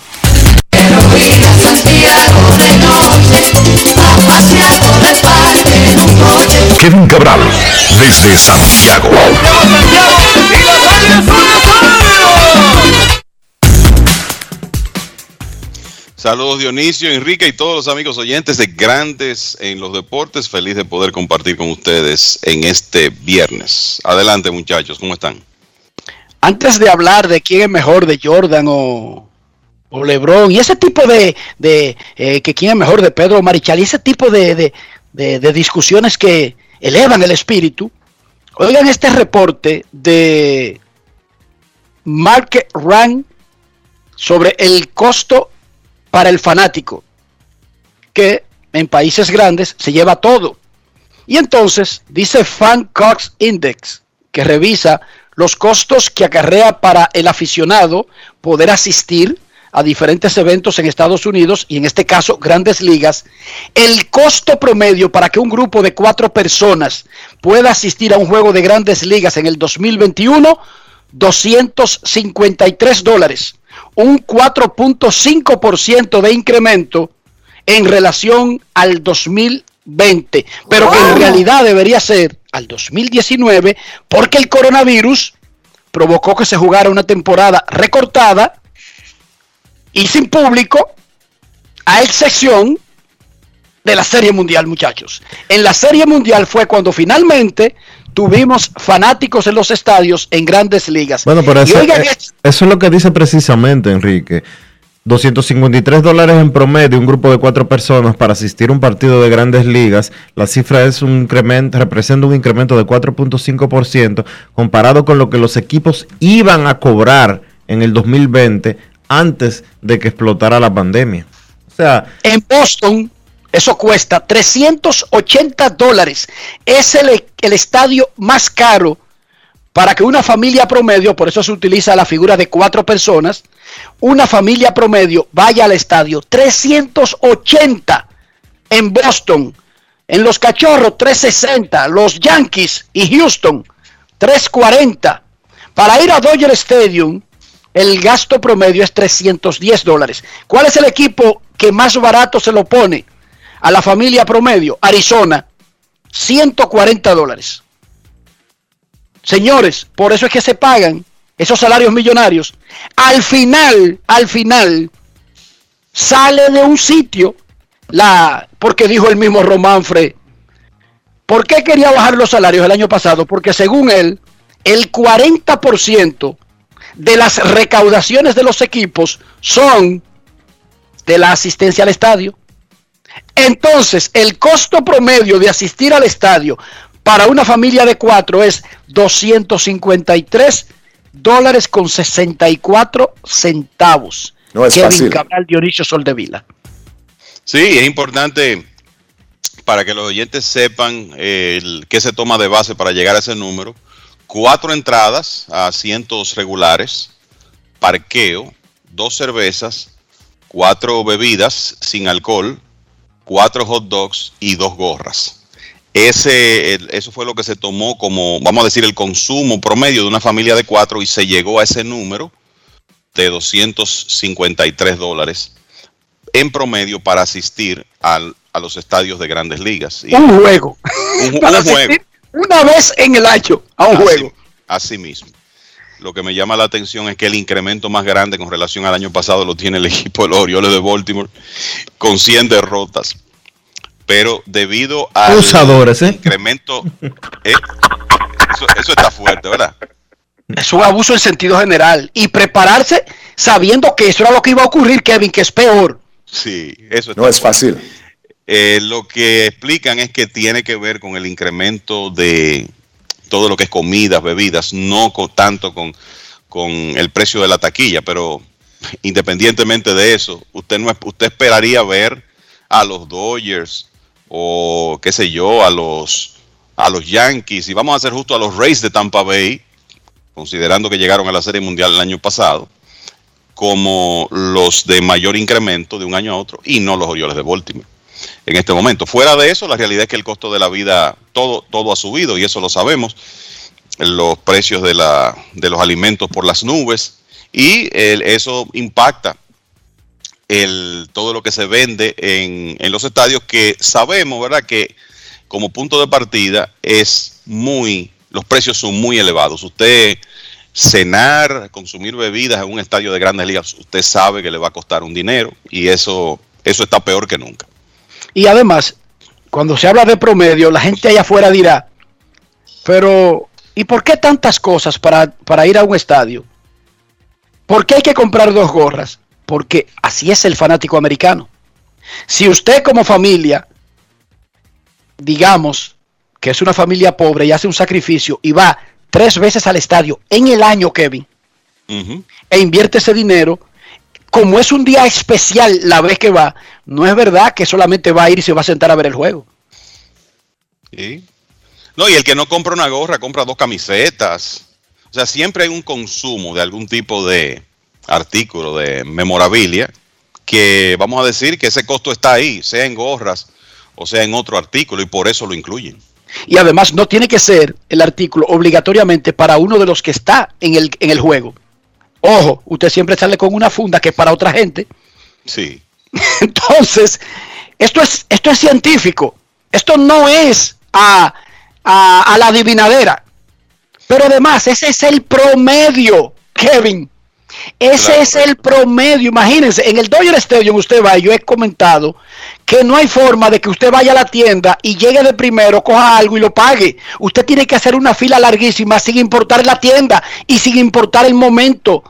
Kevin Cabral, desde Santiago. Saludos Dionisio, Enrique y todos los amigos oyentes de Grandes en los Deportes. Feliz de poder compartir con ustedes en este viernes. Adelante muchachos, ¿cómo están? Antes de hablar de quién es mejor, de Jordan o, o LeBron, y ese tipo de, de eh, que quién es mejor de Pedro Marichal, y ese tipo de, de, de, discusiones que elevan el espíritu, oigan este reporte de Market Rank sobre el costo para el fanático, que en países grandes se lleva todo. Y entonces dice Fan Cox Index, que revisa los costos que acarrea para el aficionado poder asistir a diferentes eventos en Estados Unidos y en este caso grandes ligas, el costo promedio para que un grupo de cuatro personas pueda asistir a un juego de grandes ligas en el 2021, 253 dólares un 4.5% de incremento en relación al 2020, pero que en realidad debería ser al 2019 porque el coronavirus provocó que se jugara una temporada recortada y sin público, a excepción de la Serie Mundial, muchachos. En la Serie Mundial fue cuando finalmente tuvimos fanáticos en los estadios en grandes ligas. Bueno, pero eso, oigan eso es lo que dice precisamente Enrique. 253 dólares en promedio, un grupo de cuatro personas para asistir a un partido de grandes ligas. La cifra es un incremento, representa un incremento de 4.5% comparado con lo que los equipos iban a cobrar en el 2020 antes de que explotara la pandemia. O sea, en Boston eso cuesta 380 dólares. Es el, el estadio más caro para que una familia promedio, por eso se utiliza la figura de cuatro personas, una familia promedio vaya al estadio 380 en Boston, en los Cachorros 360, los Yankees y Houston 340. Para ir a Dodger Stadium, el gasto promedio es 310 dólares. ¿Cuál es el equipo que más barato se lo pone a la familia promedio? Arizona, 140 dólares. Señores, por eso es que se pagan esos salarios millonarios. Al final, al final, sale de un sitio la, porque dijo el mismo Románfre, ¿por qué quería bajar los salarios el año pasado? Porque según él, el 40% de las recaudaciones de los equipos son de la asistencia al estadio. Entonces, el costo promedio de asistir al estadio para una familia de cuatro es 253 dólares con 64 centavos. No es Kevin fácil. Cabral, Dionisio Soldevila. Sí, es importante para que los oyentes sepan eh, el- qué se toma de base para llegar a ese número, cuatro entradas a asientos regulares, parqueo, dos cervezas, cuatro bebidas sin alcohol, cuatro hot dogs y dos gorras. Ese, eso fue lo que se tomó como, vamos a decir, el consumo promedio de una familia de cuatro y se llegó a ese número de 253 dólares en promedio para asistir al- a los estadios de grandes ligas. Y Un juego. un, juego. una vez en el año a un Así- juego. Así mismo. Lo que me llama la atención es que el incremento más grande con relación al año pasado lo tiene el equipo de los Orioles de Baltimore con 100 derrotas. Pero debido al Abusadores, ¿eh? incremento, eh, eso, eso está fuerte, ¿verdad? Es un abuso en sentido general. Y prepararse sabiendo que eso era lo que iba a ocurrir, Kevin, que es peor. Sí, eso está No es fuerte. fácil. Eh, lo que explican es que tiene que ver con el incremento de todo lo que es comidas, bebidas, no con, tanto con, con el precio de la taquilla, pero independientemente de eso, usted no es- usted esperaría ver a los Dodgers o qué sé yo, a los a los Yankees y vamos a hacer justo a los Rays de Tampa Bay, considerando que llegaron a la Serie Mundial el año pasado, como los de mayor incremento de un año a otro y no los Orioles de Baltimore en este momento. Fuera de eso, la realidad es que el costo de la vida, todo, todo ha subido y eso lo sabemos. Los precios de, la, de los alimentos por las nubes y eso impacta todo lo que se vende en, en los estadios que sabemos, ¿verdad? Que como punto de partida es muy, los precios son muy elevados. Usted cenar, consumir bebidas en un estadio de grandes ligas, usted sabe que le va a costar un dinero y eso, eso está peor que nunca. Y además, cuando se habla de promedio, la gente allá afuera dirá, pero ¿y por qué tantas cosas para, para ir a un estadio? ¿Por qué hay que comprar dos gorras? Porque así es el fanático americano. Si usted como familia, digamos que es una familia pobre y hace un sacrificio y va tres veces al estadio en el año, Kevin, e invierte ese dinero, como es un día especial la vez que va, no es verdad que solamente va a ir y se va a sentar a ver el juego. Sí. No, y el que no compra una gorra, compra dos camisetas. O sea, siempre hay un consumo de algún tipo de artículo, de memorabilia, que vamos a decir que ese costo está ahí, sea en gorras o sea en otro artículo, y por eso lo incluyen. Y además no tiene que ser el artículo obligatoriamente para uno de los que está en el, en el juego. Ojo, usted siempre sale con una funda que es para otra gente. Sí. Entonces, esto es, esto es científico. Esto no es a, a- a la adivinadera. Pero además, ese es el promedio, Kevin. Ese Claro, es el promedio. Imagínense, en el Dodger Stadium usted va, y yo he comentado que no hay forma de que usted vaya a la tienda y llegue de primero, coja algo y lo pague. Usted tiene que hacer una fila larguísima sin importar la tienda y sin importar el momento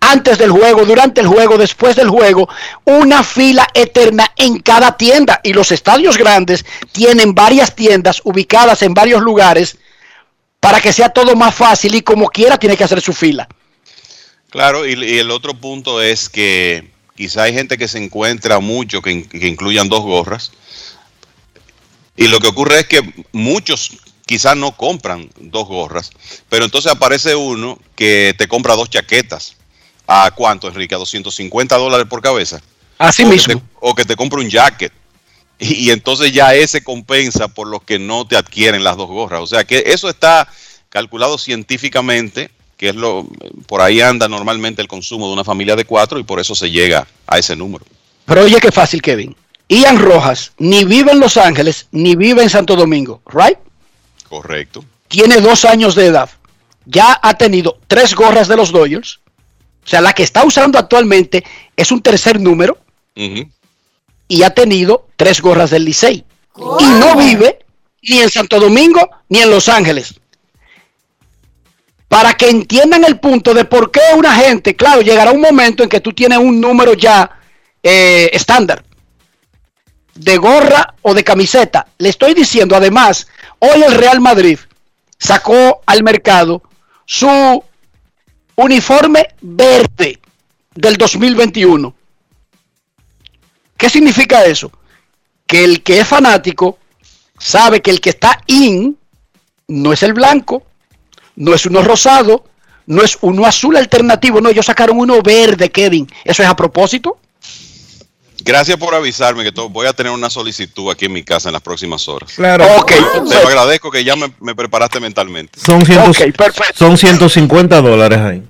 antes del juego, durante el juego, después del juego, una fila eterna en cada tienda. Y los estadios grandes tienen varias tiendas ubicadas en varios lugares para que sea todo más fácil y como quiera tiene que hacer su fila. Claro, y, y el otro punto es que quizá hay gente que se encuentra mucho que, in- que incluyan dos gorras. Y lo que ocurre es que muchos quizás no compran dos gorras, pero entonces aparece uno que te compra dos chaquetas. ¿A cuánto, Enrique? ¿A 250 dólares por cabeza? Así o que mismo. te- o que te compra un jacket. Y, y entonces ya ese compensa por los que no te adquieren las dos gorras. O sea que eso está calculado científicamente, que es lo, por ahí anda normalmente el consumo de una familia de cuatro y por eso se llega a ese número. Pero oye qué fácil, Kevin. Ian Rojas ni vive en Los Ángeles ni vive en Santo Domingo, ¿right? Correcto. Tiene dos años de edad. Ya ha tenido tres gorras de los Dodgers. O sea, la que está usando actualmente es un tercer número y ha tenido tres gorras del Licey. Y no vive ni en Santo Domingo ni en Los Ángeles. Para que entiendan el punto de por qué una gente, claro, llegará un momento en que tú tienes un número ya eh, estándar de gorra o de camiseta. Le estoy diciendo, además, hoy el Real Madrid sacó al mercado su uniforme verde del 2021. ¿Qué significa eso? Que el que es fanático sabe que el que está in no es el blanco, no es uno rosado, no es uno azul alternativo, no, ellos sacaron uno verde, Kevin. ¿Eso es a propósito? Gracias por avisarme que voy a tener una solicitud aquí en mi casa en las próximas horas. Claro. Ok, Te lo agradezco que ya me, me preparaste mentalmente. Son, ciento- Ok, perfecto. son 150 dólares ahí.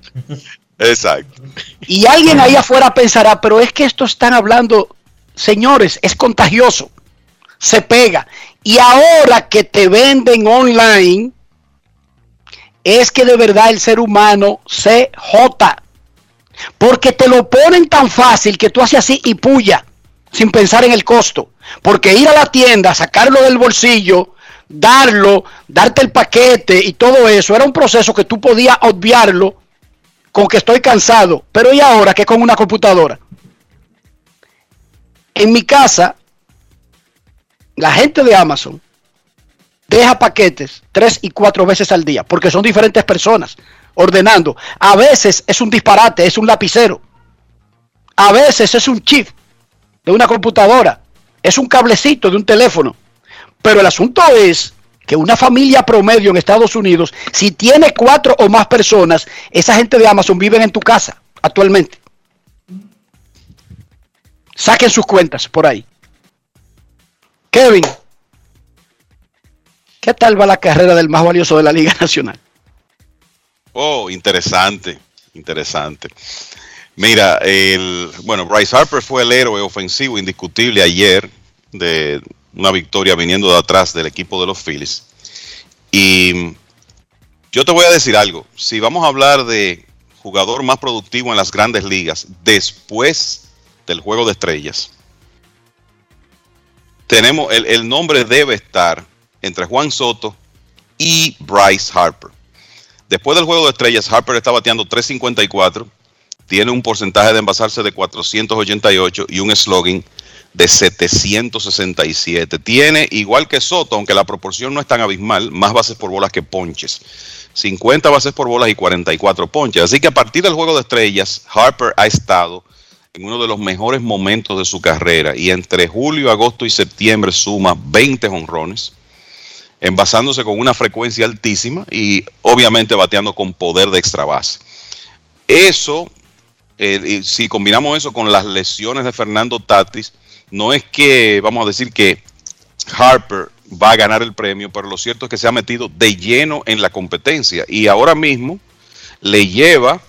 Exacto. Y alguien ahí afuera pensará, pero es que esto están hablando, señores, es contagioso, se pega. Y ahora que te venden online, es que de verdad el ser humano se jota. Porque te lo ponen tan fácil que tú haces así y puya, sin pensar en el costo. Porque ir a la tienda, sacarlo del bolsillo, darlo, darte el paquete y todo eso, era un proceso que tú podías obviarlo con que estoy cansado. Pero ¿y ahora que con una computadora? En mi casa, la gente de Amazon deja paquetes tres y cuatro veces al día, porque son diferentes personas ordenando. A veces es un disparate, es un lapicero. A veces es un chip de una computadora, es un cablecito de un teléfono. Pero el asunto es que una familia promedio en Estados Unidos, si tiene cuatro o más personas, esa gente de Amazon viven en tu casa actualmente. Saquen sus cuentas por ahí. Kevin, ¿qué tal va la carrera del más valioso de la Liga Nacional? Oh, interesante, interesante. Mira, el, bueno, Bryce Harper fue el héroe ofensivo indiscutible ayer de una victoria viniendo de atrás del equipo de los Phillies. Y yo te voy a decir algo, si vamos a hablar de jugador más productivo en las grandes ligas después del juego de estrellas, tenemos el, el nombre debe estar entre Juan Soto y Bryce Harper. Después del juego de estrellas, Harper está bateando 354, tiene un porcentaje de envasarse de 488 y un slogan de 767. Tiene, igual que Soto, aunque la proporción no es tan abismal, más bases por bolas que ponches. 50 bases por bolas y 44 ponches. Así que a partir del juego de estrellas, Harper ha estado en uno de los mejores momentos de su carrera y entre julio, agosto y septiembre suma 20 honrones envasándose con una frecuencia altísima y obviamente bateando con poder de extra base. Eso, eh, si combinamos eso con las lesiones de Fernando Tatis, no es que, vamos a decir que Harper va a ganar el premio, pero lo cierto es que se ha metido de lleno en la competencia y ahora mismo le lleva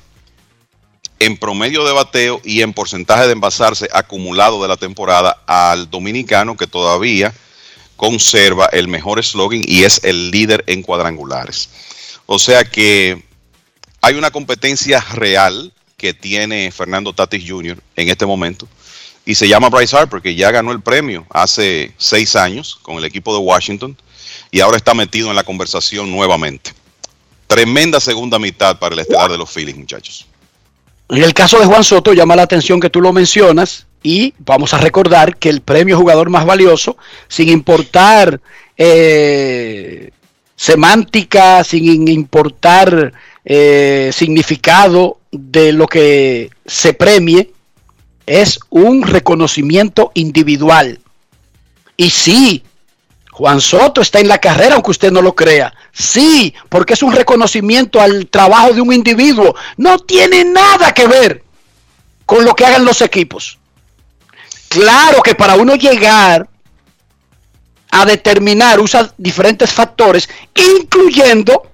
en promedio de bateo y en porcentaje de envasarse acumulado de la temporada al dominicano que todavía conserva el mejor eslogan y es el líder en cuadrangulares. O sea que hay una competencia real que tiene Fernando Tatis Jr. en este momento y se llama Bryce Harper, que ya ganó el premio hace seis años con el equipo de Washington y ahora está metido en la conversación nuevamente. Tremenda segunda mitad para el estelar de los Phillies, muchachos. En el caso de Juan Soto llama la atención que tú lo mencionas y vamos a recordar que el premio jugador más valioso, sin importar eh, semántica, sin importar eh, significado de lo que se premie, es un reconocimiento individual. Y sí, Juan Soto está en la carrera, aunque usted no lo crea. Sí, porque es un reconocimiento al trabajo de un individuo. No tiene nada que ver con lo que hagan los equipos. Claro que para uno llegar a determinar usa diferentes factores, incluyendo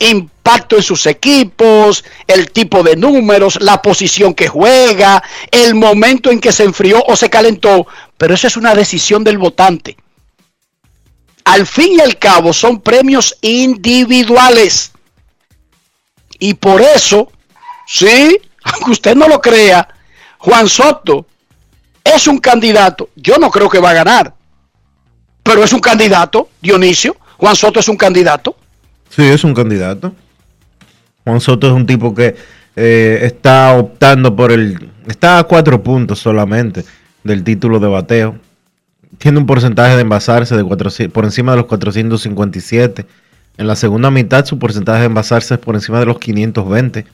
impacto en sus equipos, el tipo de números, la posición que juega, el momento en que se enfrió o se calentó, pero eso es una decisión del votante. Al fin y al cabo son premios individuales. Y por eso, sí, aunque usted no lo crea, Juan Soto es un candidato. Yo no creo que va a ganar, pero es un candidato, Dionisio. Juan Soto es un candidato. Sí, es un candidato. Juan Soto es un tipo que eh, está optando por el... Está a cuatro puntos solamente del título de bateo. Tiene un porcentaje de envasarse de 400 por encima de los 457. En la segunda mitad su porcentaje de envasarse es por encima de los 520.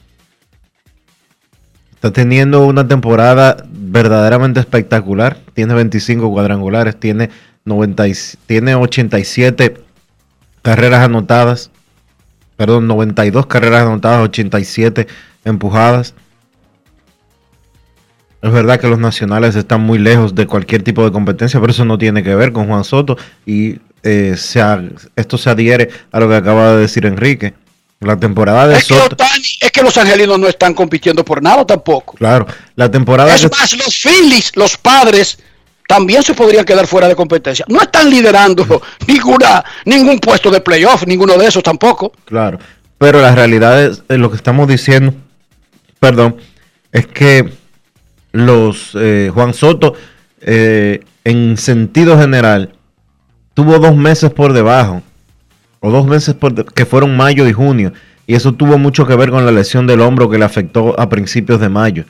Está teniendo una temporada verdaderamente espectacular. Tiene 25 cuadrangulares, tiene 90 y- tiene 87 carreras anotadas, perdón, 92 carreras anotadas, 87 empujadas. Es verdad que los nacionales están muy lejos de cualquier tipo de competencia, pero eso no tiene que ver con Juan Soto y eh, esto se adhiere a lo que acaba de decir Enrique. La temporada de Es que, Soto, Otani- es que los angelinos no están compitiendo por nada tampoco. claro, la temporada Es que- más, los Phillies, los padres, también se podrían quedar fuera de competencia. No están liderando ninguna, ningún puesto de playoff, ninguno de esos tampoco. Claro, pero la realidad es eh, lo que estamos diciendo, perdón, es que los eh, Juan Soto, eh, en sentido general, tuvo dos meses por debajo, o dos meses por que fueron mayo y junio, y eso tuvo mucho que ver con la lesión del hombro que le afectó a principios de mayo.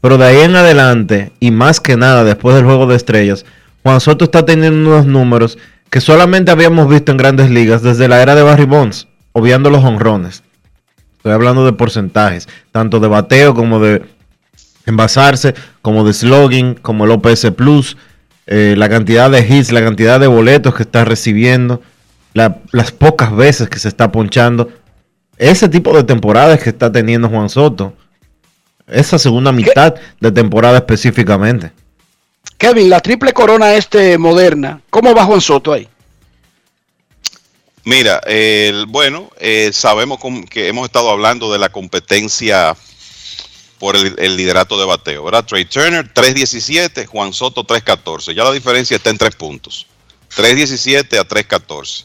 Pero de ahí en adelante, y más que nada después del juego de estrellas, Juan Soto está teniendo unos números que solamente habíamos visto en grandes ligas desde la era de Barry Bonds, obviando los honrones. Estoy hablando de porcentajes, tanto de bateo como de envasarse, como de slogging, como el OPS Plus, eh, la cantidad de hits, la cantidad de boletos que está recibiendo, la- las pocas veces que se está ponchando. Ese tipo de temporadas que está teniendo Juan Soto. Esa segunda mitad de temporada específicamente. Kevin, la triple corona este moderna, ¿cómo va Juan Soto ahí? Mira, el- bueno, eh, sabemos que hemos estado hablando de la competencia por el, el liderato de bateo, ¿verdad? Trey Turner 3.17, Juan Soto 3.14. Ya la diferencia está en tres puntos. 3.17 a 3.14.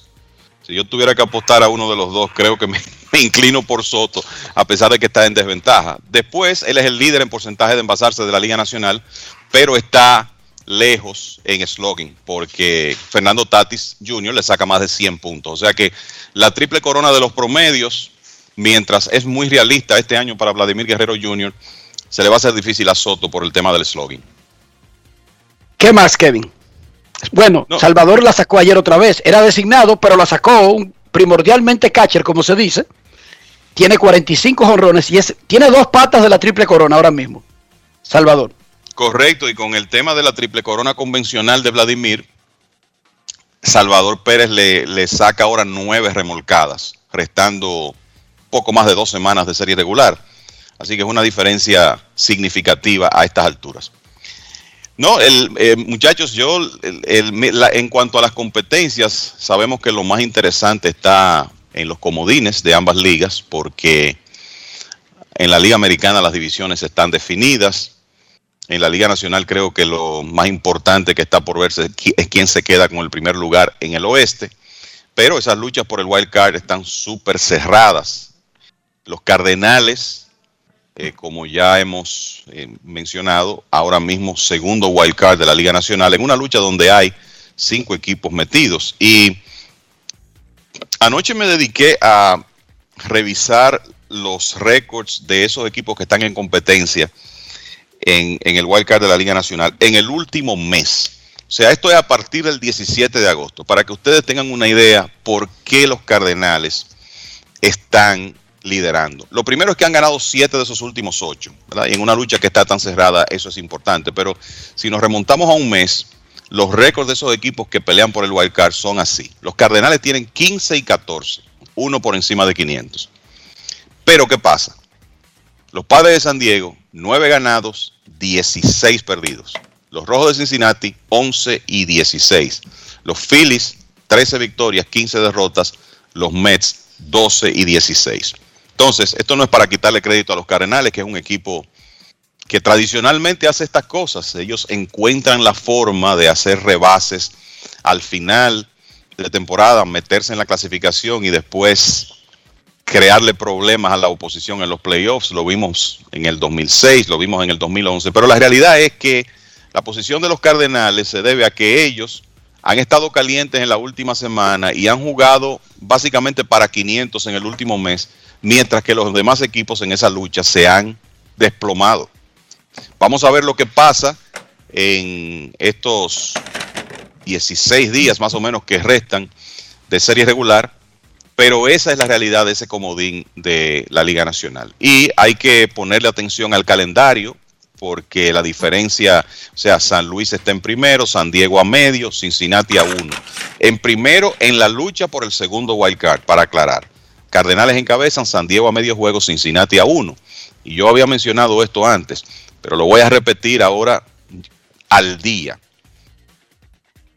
Si yo tuviera que apostar a uno de los dos, creo que me, inclino por Soto, a pesar de que está en desventaja. Después, él es el líder en porcentaje de envasarse de la Liga Nacional, pero está lejos en slogan, porque Fernando Tatis Jr. le saca más de 100 puntos. O sea que la triple corona de los promedios, mientras es muy realista este año para Vladimir Guerrero Jr., se le va a hacer difícil a Soto por el tema del slogan. ¿Qué más, Kevin? Bueno, Salvador la sacó ayer otra vez. Era designado, pero la sacó un primordialmente catcher, como se dice. Tiene 45 jonrones y es, tiene dos patas de la triple corona ahora mismo. Salvador. Correcto, y con el tema de la triple corona convencional de Vladimir, Salvador Pérez le, le saca ahora nueve remolcadas, restando poco más de dos semanas de serie regular. Así que es una diferencia significativa a estas alturas. No, el, eh, muchachos, yo, en cuanto a las competencias, sabemos que lo más interesante está en los comodines de ambas ligas, porque en la Liga Americana las divisiones están definidas. En la Liga Nacional creo que lo más importante que está por verse es quién se queda con el primer lugar en el oeste. Pero esas luchas por el wild card están súper cerradas. Los Cardenales, eh, como ya hemos eh, mencionado, ahora mismo segundo wild card de la Liga Nacional, en una lucha donde hay cinco equipos metidos. Y anoche me dediqué a revisar los récords de esos equipos que están en competencia en, en el wild card de la Liga Nacional en el último mes. O sea, esto es a partir del 17 de agosto, para que ustedes tengan una idea por qué los Cardenales están liderando. Lo primero es que han ganado siete de esos últimos ocho, ¿verdad? Y en una lucha que está tan cerrada, eso es importante. Pero si nos remontamos a un mes, los récords de esos equipos que pelean por el wild card son así. Los Cardenales tienen 15 y 14, uno por encima de 500. Pero ¿qué pasa? Los Padres de San Diego, 9 ganados, 16 perdidos. Los Rojos de Cincinnati, 11 y 16. Los Phillies, 13 victorias, 15 derrotas. Los Mets, 12 y 16. Entonces, esto no es para quitarle crédito a los Cardenales, que es un equipo que tradicionalmente hace estas cosas. Ellos encuentran la forma de hacer rebases al final de temporada, meterse en la clasificación y después crearle problemas a la oposición en los playoffs. Lo vimos en el 2006, lo vimos en el 2011. Pero la realidad es que la posición de los Cardenales se debe a que ellos han estado calientes en la última semana y han jugado básicamente para 500 en el último mes, mientras que los demás equipos en esa lucha se han desplomado. Vamos a ver lo que pasa en estos 16 días más o menos que restan de serie regular, pero esa es la realidad de ese comodín de la Liga Nacional. Y hay que ponerle atención al calendario porque la diferencia, o sea, San Luis está en primero, San Diego a medio, Cincinnati a uno. En primero, en la lucha por el segundo wild card, para aclarar. Cardenales encabezan, San Diego a medio juego, Cincinnati a uno. Y yo había mencionado esto antes, pero lo voy a repetir ahora al día.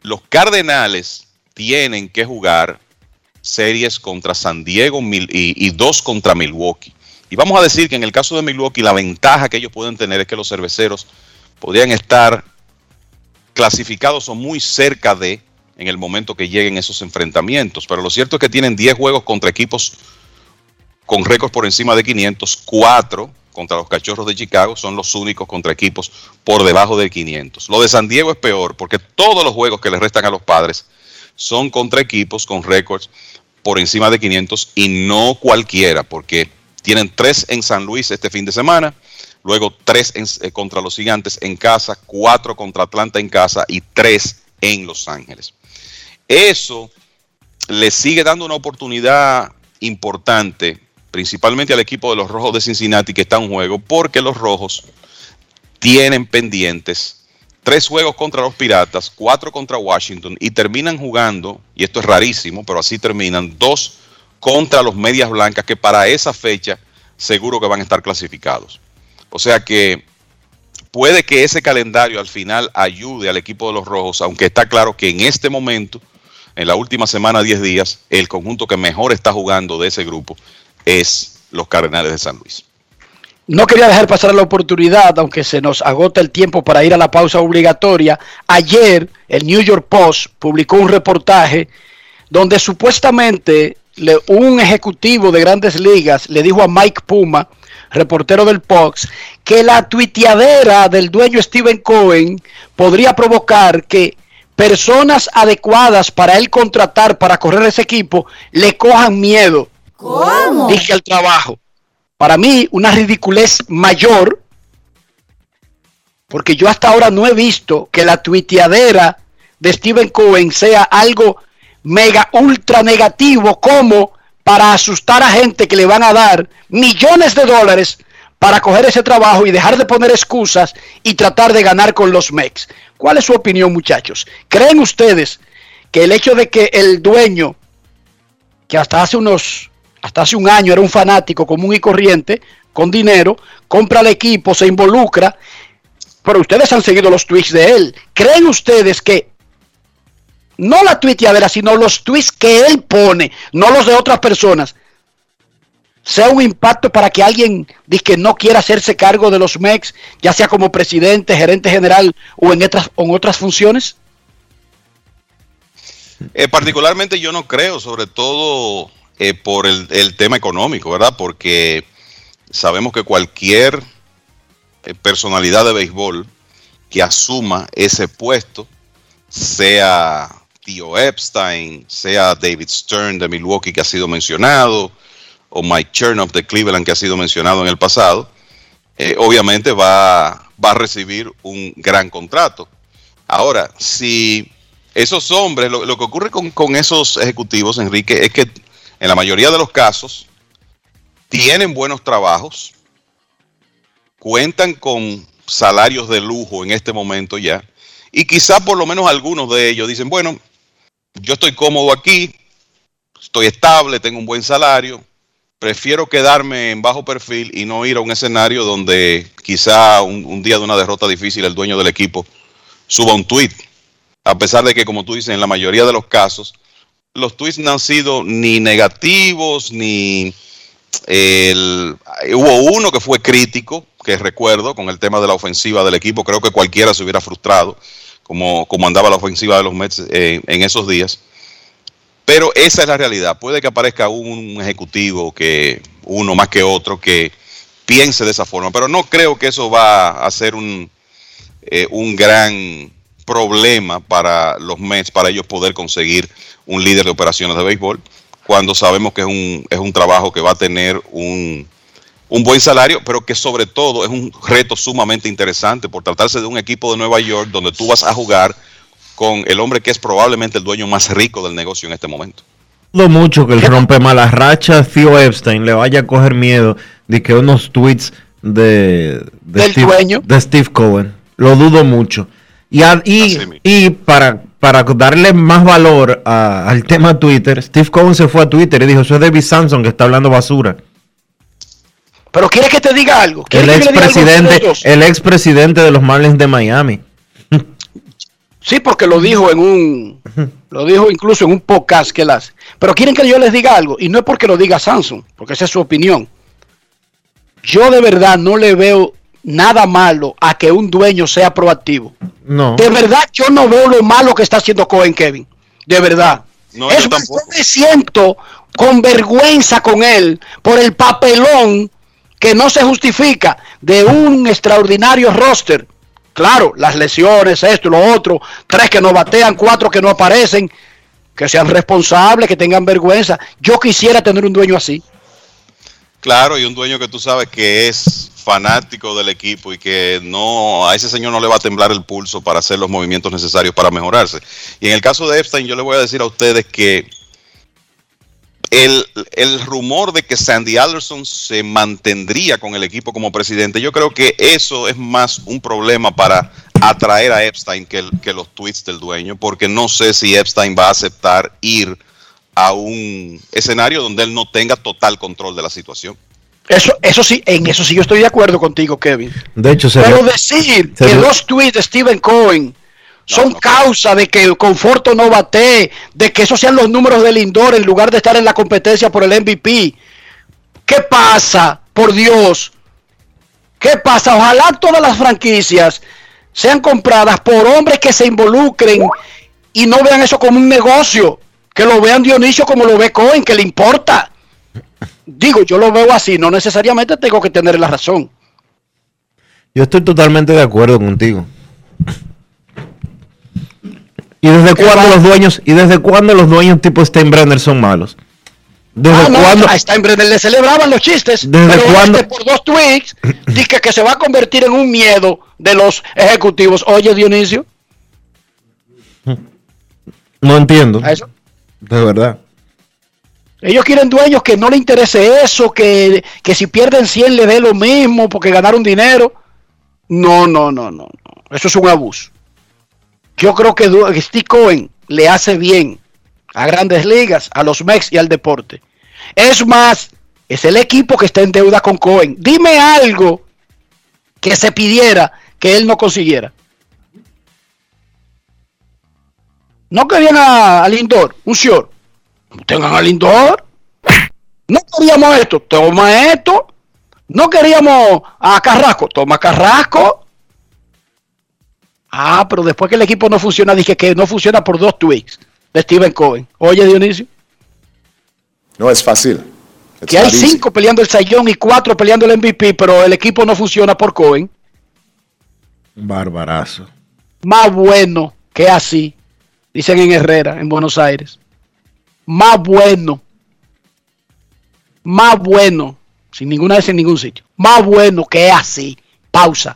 Los Cardenales tienen que jugar series contra San Diego y, y dos contra Milwaukee. Y vamos a decir que en el caso de Milwaukee la ventaja que ellos pueden tener es que los cerveceros podrían estar clasificados o muy cerca de en el momento que lleguen esos enfrentamientos. Pero lo cierto es que tienen 10 juegos contra equipos con récords por encima de 500, 4 contra los Cachorros de Chicago son los únicos contra equipos por debajo de 500. Lo de San Diego es peor porque todos los juegos que le restan a los padres son contra equipos con récords por encima de 500 y no cualquiera porque tienen tres en San Luis este fin de semana, luego tres eh, contra los gigantes en casa, cuatro contra Atlanta en casa y tres en Los Ángeles. Eso le sigue dando una oportunidad importante, principalmente al equipo de los Rojos de Cincinnati que está en juego, porque los Rojos tienen pendientes tres juegos contra los Piratas, cuatro contra Washington y terminan jugando, y esto es rarísimo, pero así terminan, dos contra los Medias Blancas, que para esa fecha seguro que van a estar clasificados. O sea que puede que ese calendario al final ayude al equipo de los Rojos, aunque está claro que en este momento, en la última semana, 10 días, el conjunto que mejor está jugando de ese grupo es los Cardenales de San Luis. No quería dejar pasar la oportunidad, aunque se nos agota el tiempo para ir a la pausa obligatoria. Ayer el New York Post publicó un reportaje donde supuestamente un ejecutivo de grandes ligas le dijo a Mike Puma, reportero del Pox, que la tuiteadera del dueño Steven Cohen podría provocar que personas adecuadas para él contratar para correr ese equipo le cojan miedo. ¿Cómo? Dije al trabajo. Para mí, una ridiculez mayor, porque yo hasta ahora no he visto que la tuiteadera de Steven Cohen sea algo mega ultra negativo como para asustar a gente que le van a dar millones de dólares para coger ese trabajo y dejar de poner excusas y tratar de ganar con los MEX. ¿Cuál es su opinión, muchachos? ¿Creen ustedes que el hecho de que el dueño, que hasta hace unos, hasta hace un año era un fanático común y corriente, con dinero, compra el equipo, se involucra, pero ustedes han seguido los tweets de él. ¿Creen ustedes que no la tuiteadera, sino los tweets que él pone, no los de otras personas, sea un impacto para que alguien que no quiera hacerse cargo de los MEX, ya sea como presidente, gerente general o en otras, en otras funciones? Eh, particularmente yo no creo, sobre todo eh, por el, el, tema económico, ¿verdad? Porque sabemos que cualquier eh, personalidad de béisbol que asuma ese puesto, sea Tío Epstein, sea David Stern de Milwaukee que ha sido mencionado, o Mike Chernoff de Cleveland que ha sido mencionado en el pasado, eh, obviamente va, va a recibir un gran contrato. Ahora, si esos hombres, lo, lo que ocurre con, con, esos ejecutivos, Enrique, es que en la mayoría de los casos tienen buenos trabajos, cuentan con salarios de lujo en este momento ya, y quizá por lo menos algunos de ellos dicen, bueno, yo estoy cómodo aquí, estoy estable, tengo un buen salario, prefiero quedarme en bajo perfil y no ir a un escenario donde quizá un, día de una derrota difícil el dueño del equipo suba un tweet. A pesar de que, como tú dices, en la mayoría de los casos, los tweets no han sido ni negativos, ni el, hubo uno que fue crítico, que recuerdo, con el tema de la ofensiva del equipo. Creo que cualquiera se hubiera frustrado como, como andaba la ofensiva de los Mets eh, en esos días. Pero esa es la realidad. Puede que aparezca un ejecutivo, que uno más que otro, que piense de esa forma, pero no creo que eso va a ser un, eh, un gran problema para los Mets, para ellos poder conseguir un líder de operaciones de béisbol, cuando sabemos que es un, es un trabajo que va a tener un, un buen salario, pero que sobre todo es un reto sumamente interesante por tratarse de un equipo de Nueva York donde tú vas a jugar con el hombre que es probablemente el dueño más rico del negocio en este momento. Dudo mucho que el rompe malas rachas Theo Epstein le vaya a coger miedo de que unos tweets de, de Del Steve, dueño. de Steve Cohen. Lo dudo mucho. Y, a- y, y para, para darle más valor a- al tema Twitter, Steve Cohen se fue a Twitter y dijo, eso es David Samson que está hablando basura. Pero quiere que te diga algo. El ¿Quiere que le diga algo a ustedes expresidente, el expresidente de los Marlins de Miami. Sí, porque lo dijo en un, lo dijo incluso en un podcast que él hace. Pero quieren que yo les diga algo, y no es porque lo diga Samsung, porque esa es su opinión. Yo de verdad no le veo nada malo a que un dueño sea proactivo. No. De verdad yo no veo lo malo que está haciendo Cohen Kevin. De verdad. No, es yo tampoco. yo me siento con vergüenza con él por el papelón que no se justifica de un extraordinario roster. Claro, las lesiones, esto y lo otro, tres que no batean, cuatro que no aparecen, que sean responsables, que tengan vergüenza. Yo quisiera tener un dueño así. Claro, y un dueño que tú sabes que es fanático del equipo y que no a ese señor no le va a temblar el pulso para hacer los movimientos necesarios para mejorarse. Y en el caso de Epstein, yo le voy a decir a ustedes que el, el rumor de que Sandy Alderson se mantendría con el equipo como presidente, yo creo que eso es más un problema para atraer a Epstein que, que los tweets del dueño, porque no sé si Epstein va a aceptar ir a un escenario donde él no tenga total control de la situación. Eso, eso sí, en eso sí yo estoy de acuerdo contigo, Kevin. De hecho, se Pero decir se que los tweets de Stephen Cohen son causa de que Conforto no bate, de que esos sean los números del Lindor en lugar de estar en la competencia por el MVP. ¿Qué pasa? Por Dios. ¿Qué pasa? Ojalá todas las franquicias sean compradas por hombres que se involucren y no vean eso como un negocio. Que lo vean Dionisio como lo ve Cohen, que le importa. Digo, yo lo veo así, no necesariamente tengo que tener la razón. Yo estoy totalmente de acuerdo contigo. ¿Y desde cuándo los dueños, y desde cuándo los dueños tipo Steinbrenner son malos? ¿Desde Ah, no, cuándo? a Steinbrenner le celebraban los chistes. ¿Desde pero cuándo? este, por dos tweets, dice que se va a convertir en un miedo de los ejecutivos. Oye, Dionisio, No entiendo. a eso. De verdad. Ellos quieren dueños que no le interese eso, que, que si pierden 100 le dé lo mismo porque ganaron dinero. No, no, no, no, no. Eso es un abuso. Yo creo que Steve Cohen le hace bien a grandes ligas, a los Mex y al deporte. Es más, es el equipo que está en deuda con Cohen. Dime algo que se pidiera que él no consiguiera. No querían a, a Lindor, un short. Tengan a Lindor. No queríamos esto, toma esto. No queríamos a Carrasco, toma Carrasco. Ah, pero después que el equipo no funciona, dije que no funciona por dos tweets de Steven Cohen. Oye, Dionisio, No es fácil. It's que hay cinco peleando el sayón y cuatro peleando el MVP, pero el equipo no funciona por Cohen. Barbarazo. Más bueno que así, dicen en Herrera, en Buenos Aires. Más bueno. Más bueno. Sin ninguna vez en ningún sitio. Más bueno que así. Pausa.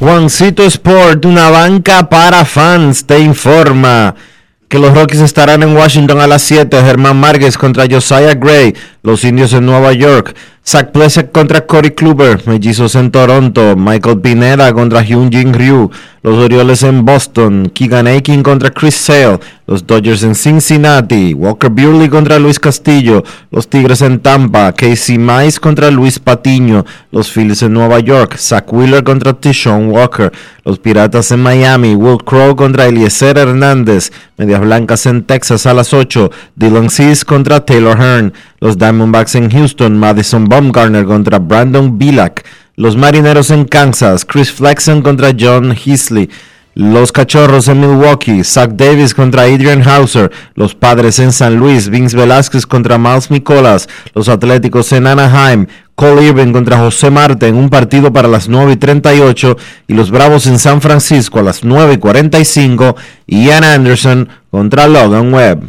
Juancito Sport, una banca para fans, te informa que los Rockies estarán en Washington a las 7. Germán Márquez contra Josiah Gray, los indios en Nueva York. Zach Plesak contra Corey Kluber, mellizos en Toronto. Michael Pineda contra Hyun Jin Ryu, los Orioles en Boston. Keegan Aiken contra Chris Sale, los Dodgers en Cincinnati. Walker Buehler contra Luis Castillo, los Tigres en Tampa. Casey Mize contra Luis Patiño, los Phillies en Nueva York. Zach Wheeler contra Tishon Walker, los Piratas en Miami. Will Crow contra Eliezer Hernández, Medias Blancas en Texas a las 8. Dylan Cease contra Taylor Hearn, los Diamondbacks en Houston. Madison Baumgartner contra Brandon Bilak. Los Marineros en Kansas, Chris Flexen contra John Heasley. Los Cachorros en Milwaukee, Zach Davis contra Adrian Hauser. Los Padres en San Luis, Vince Velázquez contra Miles Nicolas. Los Atléticos en Anaheim, Cole Irving contra José Marte en un partido para las 9 y 38. Y los Bravos en San Francisco a las 9 y 45. Ian Anderson contra Logan Webb.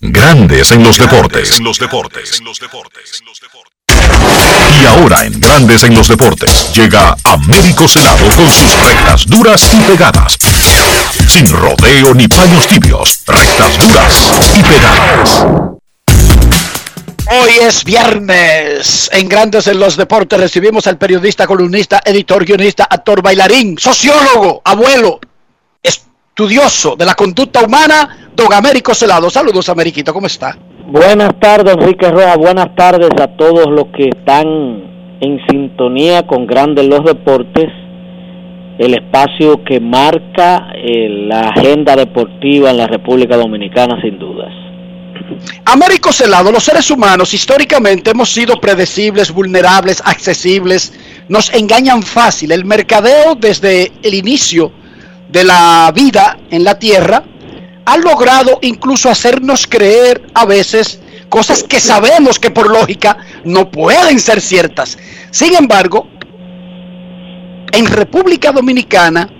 Grandes en los deportes. los deportes. los deportes. Y ahora en Grandes en los deportes llega Américo Celado con sus rectas duras y pegadas. Sin rodeo ni paños tibios, rectas duras y pegadas. Hoy es viernes. En Grandes en los Deportes recibimos al periodista, columnista, editor, guionista, actor, bailarín, sociólogo, abuelo, estudioso de la conducta humana, don Américo Celado. Saludos, Ameriquito, ¿cómo está? Buenas tardes, Enrique Roja. Buenas tardes a todos los que están en sintonía con Grandes los Deportes, el espacio que marca eh, la agenda deportiva en la República Dominicana, sin dudas. Américo Celado, los seres humanos históricamente hemos sido predecibles, vulnerables, accesibles, nos engañan fácil. El mercadeo desde el inicio de la vida en la tierra ha logrado incluso hacernos creer a veces cosas que sabemos que por lógica no pueden ser ciertas. Sin embargo, en República Dominicana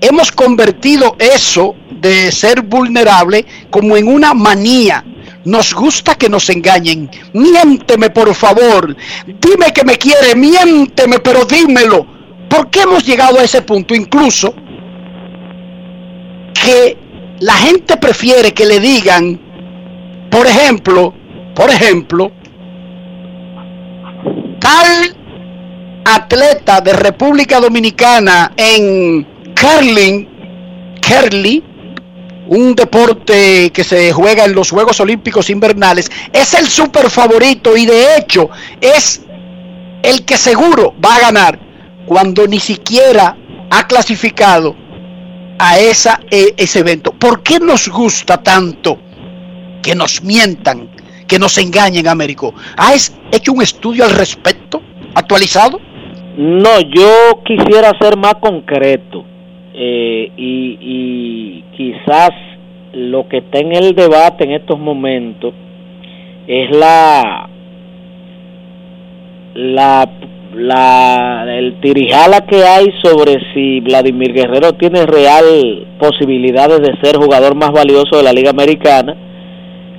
hemos convertido eso de ser vulnerable como en una manía. Nos gusta que nos engañen. Miénteme, por favor. Dime que me quiere, miénteme, pero dímelo. ¿Por qué hemos llegado a ese punto? Incluso que la gente prefiere que le digan, por ejemplo, por ejemplo, tal atleta de República Dominicana en curling, curly, un deporte que se juega en los Juegos Olímpicos Invernales, es el super favorito y de hecho es el que seguro va a ganar cuando ni siquiera ha clasificado a esa, e, ese evento. ¿Por qué nos gusta tanto que nos mientan, que nos engañen, Américo. ¿Has hecho un estudio al respecto, actualizado? No, yo quisiera ser más concreto eh, y, y quizás lo que está en el debate en estos momentos es la la la el tirijala que hay sobre si Vladimir Guerrero tiene real posibilidades de ser jugador más valioso de la Liga Americana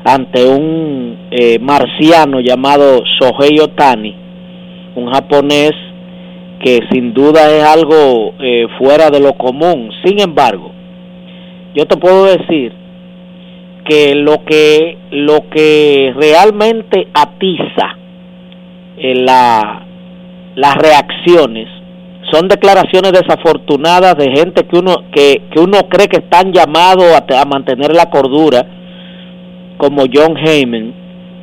ante un eh, marciano llamado Shohei Otani, un japonés que sin duda es algo eh, fuera de lo común. Sin embargo, yo te puedo decir que lo que lo que realmente atiza la, las reacciones. Son declaraciones desafortunadas de gente que uno que, que uno cree que están llamados a, a mantener la cordura como John Heyman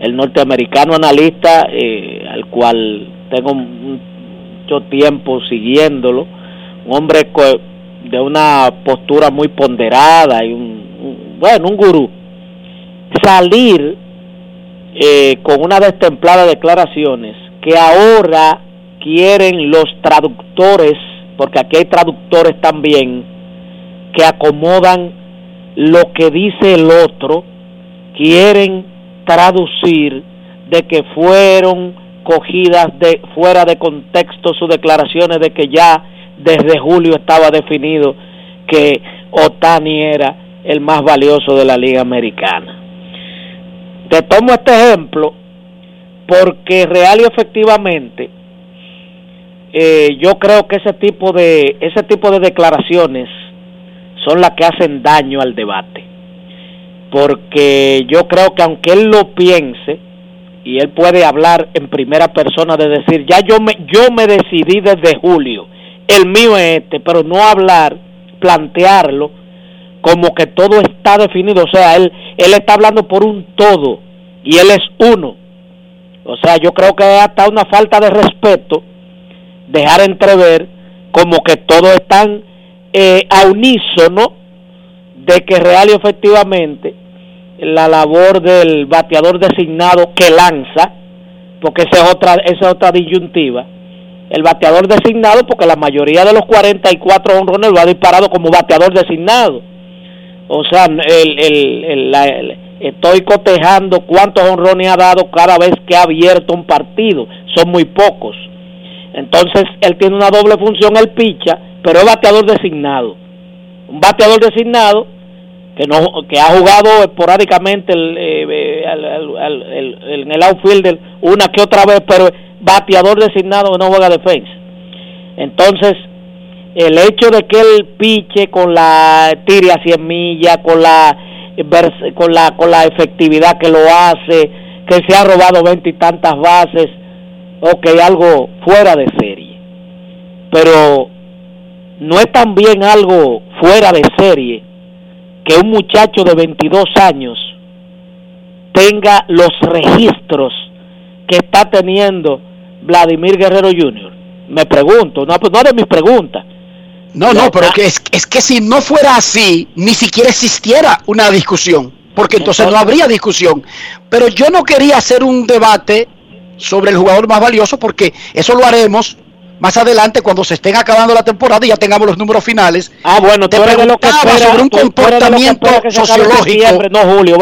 el norteamericano analista eh, al cual tengo mucho tiempo siguiéndolo un hombre de una postura muy ponderada y un, un bueno un gurú. Salir eh, con una destemplada declaraciones que ahora quieren los traductores, porque aquí hay traductores también, que acomodan lo que dice el otro, quieren traducir de que fueron cogidas de fuera de contexto sus declaraciones de que ya desde julio estaba definido que Otani era el más valioso de la liga americana. Te tomo este ejemplo porque real y efectivamente eh, yo creo que ese tipo de ese tipo de declaraciones son las que hacen daño al debate porque yo creo que aunque él lo piense y él puede hablar en primera persona de decir ya yo me yo me decidí desde julio el mío es este pero no hablar plantearlo como que todo está definido, o sea, él, él está hablando por un todo y él es uno. O sea, yo creo que hasta una falta de respeto dejar entrever como que todos están eh, a unísono de que real y efectivamente la labor del bateador designado que lanza, porque esa es otra, esa es otra disyuntiva, el bateador designado, porque la mayoría de los 44 honrones lo ha disparado como bateador designado o sea, el, el, estoy cotejando cuántos honrones ha dado cada vez que ha abierto un partido. Son muy pocos. Entonces, él tiene una doble función, el picha, pero es bateador designado. Un bateador designado que no que ha jugado esporádicamente el, eh, en el outfielder una que otra vez, pero bateador designado que no juega defensa. Entonces, el hecho de que él piche con la tire a 100 millas, con la, con la, con la efectividad que lo hace, que se ha robado veinte y tantas bases, ok, algo fuera de serie. Pero no es también algo fuera de serie que un muchacho de 22 años tenga los registros que está teniendo Vladimir Guerrero Jr. Me pregunto, no, no de mis preguntas, no, no, pero que es, es que si no fuera así, ni siquiera existiera una discusión, porque entonces no habría discusión. Pero yo no quería hacer un debate sobre el jugador más valioso, porque eso lo haremos más adelante cuando se estén acabando la temporada y ya tengamos los números finales. Ah, bueno, te preguntaba sobre un comportamiento sociológico. No, Julio,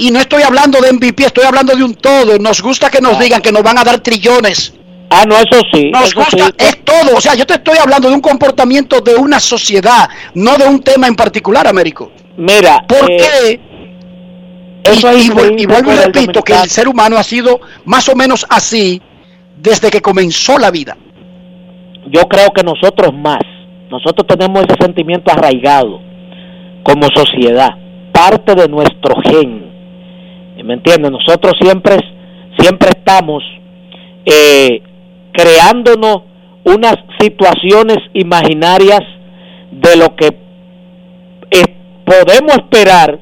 y no estoy hablando de MVP, estoy hablando de un todo. Nos gusta que nos ah. digan que nos van a dar trillones Ah, no, eso sí. Nos gusta, es todo. O sea, yo te estoy hablando de un comportamiento de una sociedad, no de un tema en particular, Américo. Mira, ¿por eh, qué? Eso y, y, vuelvo y repito que el ser humano ha sido más o menos así desde que comenzó la vida. Yo creo que nosotros más, nosotros tenemos ese sentimiento arraigado como sociedad, parte de nuestro gen. ¿Me entiendes? Nosotros siempre, siempre estamos eh, creándonos unas situaciones imaginarias de lo que podemos esperar,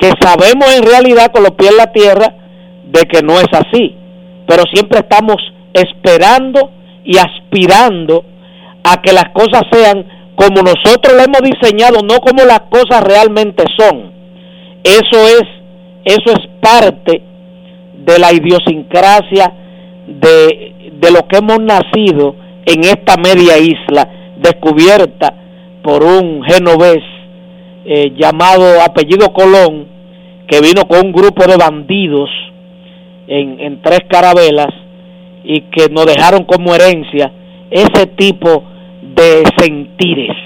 que sabemos en realidad con los pies en la tierra de que no es así, pero siempre estamos esperando y aspirando a que las cosas sean como nosotros lo hemos diseñado, no como las cosas realmente son. Eso es eso es parte de la idiosincrasia de, de lo que hemos nacido en esta media isla descubierta por un genovés eh, llamado apellido Colón, que vino con un grupo de bandidos en, en tres carabelas y que nos dejaron como herencia ese tipo de sentires.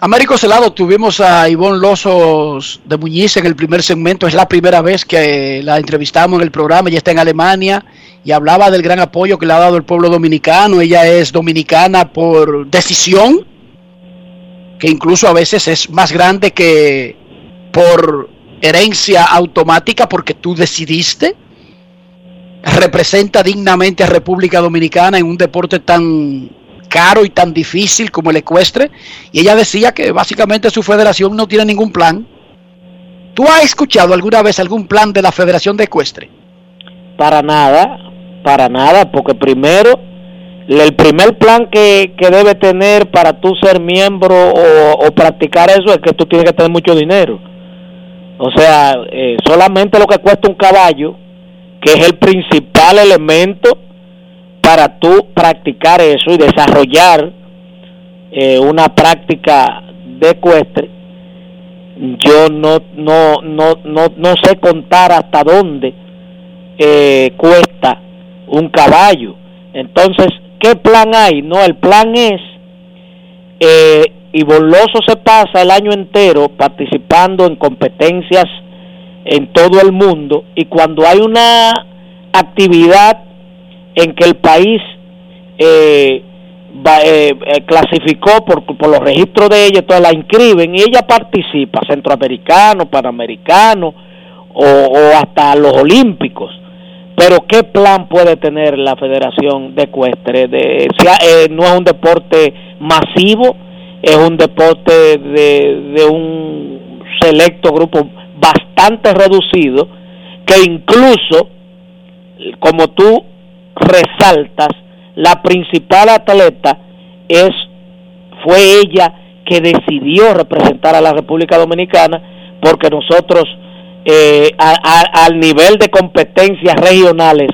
Américo Celado, tuvimos a Ivonne Losos de Muñiz en el primer segmento. Es la primera vez que la entrevistamos en el programa. Ella está en Alemania y hablaba del gran apoyo que le ha dado el pueblo dominicano. Ella es dominicana por decisión, que incluso a veces es más grande que por herencia automática, porque tú decidiste. Representa dignamente a República Dominicana en un deporte tan caro y tan difícil como el ecuestre. Y ella decía que básicamente su federación no tiene ningún plan. ¿Tú has escuchado alguna vez algún plan de la Federación de Ecuestre? Para nada, para nada, porque primero, el primer plan que, que debe tener para tú ser miembro o, practicar eso es que tú tienes que tener mucho dinero. O sea, eh, solamente lo que cuesta un caballo, que es el principal elemento para tú practicar eso y desarrollar eh, una práctica de ecuestre, yo no, no, no, no, no sé contar hasta dónde eh, cuesta un caballo. Entonces, ¿qué plan hay? No, el plan es, eh, y Boloso se pasa el año entero participando en competencias en todo el mundo y cuando hay una actividad en que el país eh, eh, eh, clasificó por, por, los registros de ella, entonces la inscriben y ella participa, centroamericano, panamericano o, o hasta los olímpicos. Pero ¿qué plan puede tener la Federación de Ecuestre? De, eh, no es un deporte masivo, es un deporte de, de un selecto grupo bastante reducido, que incluso, como tú resaltas, la principal atleta es fue ella que decidió representar a la República Dominicana porque nosotros eh, al nivel de competencias regionales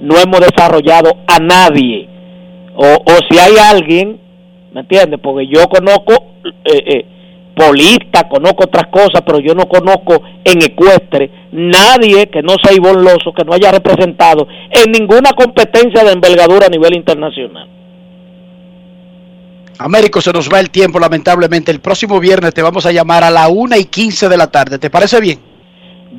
no hemos desarrollado a nadie o, o si hay alguien ¿me entiendes? porque yo conozco eh, eh, polista, conozco otras cosas, pero yo no conozco en ecuestre nadie que no sea Ivonne Loso, que no haya representado en ninguna competencia de envergadura a nivel internacional. Américo, se nos va el tiempo, lamentablemente. El próximo viernes te vamos a llamar a la 1 y 15 de la tarde. ¿Te parece bien?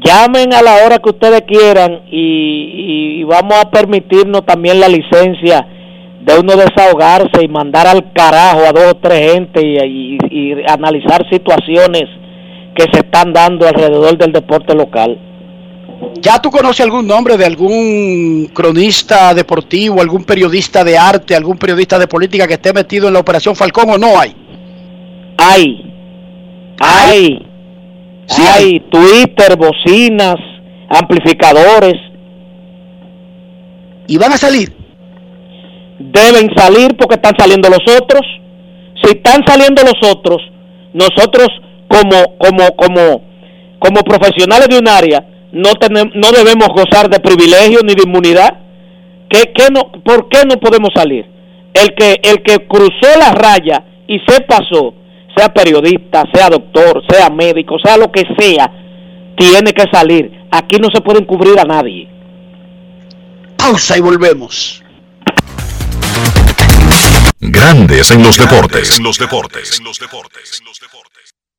Llamen a la hora que ustedes quieran y, y vamos a permitirnos también la licencia de uno desahogarse y mandar al carajo a dos o tres gente y, y, y, analizar situaciones que se están dando alrededor del deporte local. ¿Ya tú conoces algún nombre de algún cronista deportivo, algún periodista de arte, algún periodista de política que esté metido en la Operación Falcón o no hay? Hay. Hay. Sí, hay. hay. Twitter, bocinas, amplificadores. ¿Y van a salir? deben salir porque están saliendo los otros. Si están saliendo los otros, nosotros como como como como profesionales de un área no tenemos no debemos gozar de privilegios ni de inmunidad. ¿Qué, qué no, ¿Por qué no podemos salir? El que el que cruzó la raya y se pasó, sea periodista, sea doctor, sea médico, sea lo que sea, tiene que salir. Aquí no se puede encubrir a nadie. Pausa y volvemos. Grandes en los deportes. En los deportes. En los deportes.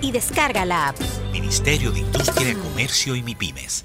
y descarga la app. Ministerio de Industria, Comercio y MIPIMES.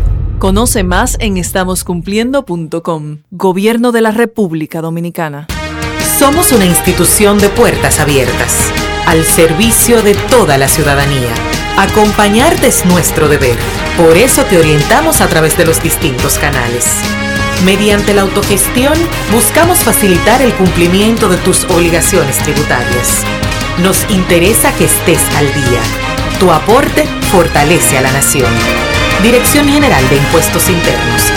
Conoce más en estamoscumpliendo.com. Gobierno de la República Dominicana. Somos una institución de puertas abiertas, al servicio de toda la ciudadanía. Acompañarte es nuestro deber. Por eso te orientamos a través de los distintos canales. Mediante la autogestión, buscamos facilitar el cumplimiento de tus obligaciones tributarias. Nos interesa que estés al día. Tu aporte fortalece a la nación. Dirección General de Impuestos Internos.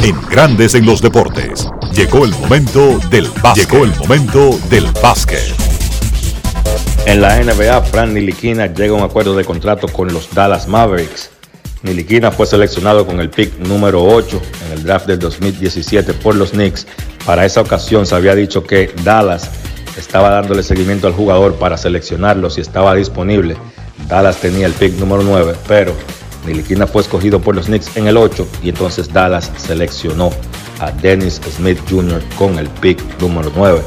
En Grandes en los Deportes. Llegó el momento del básquet. Llegó el momento del básquet. En la NBA, Fran Niliquina llega a un acuerdo de contrato con los Dallas Mavericks. Niliquina fue seleccionado con el pick número 8 en el draft del 2017 por los Knicks. Para esa ocasión se había dicho que Dallas estaba dándole seguimiento al jugador para seleccionarlo si estaba disponible. Dallas tenía el pick número 9, pero Niliquina fue escogido por los Knicks en el 8 y entonces Dallas seleccionó a Dennis Smith Jr. con el pick número 9.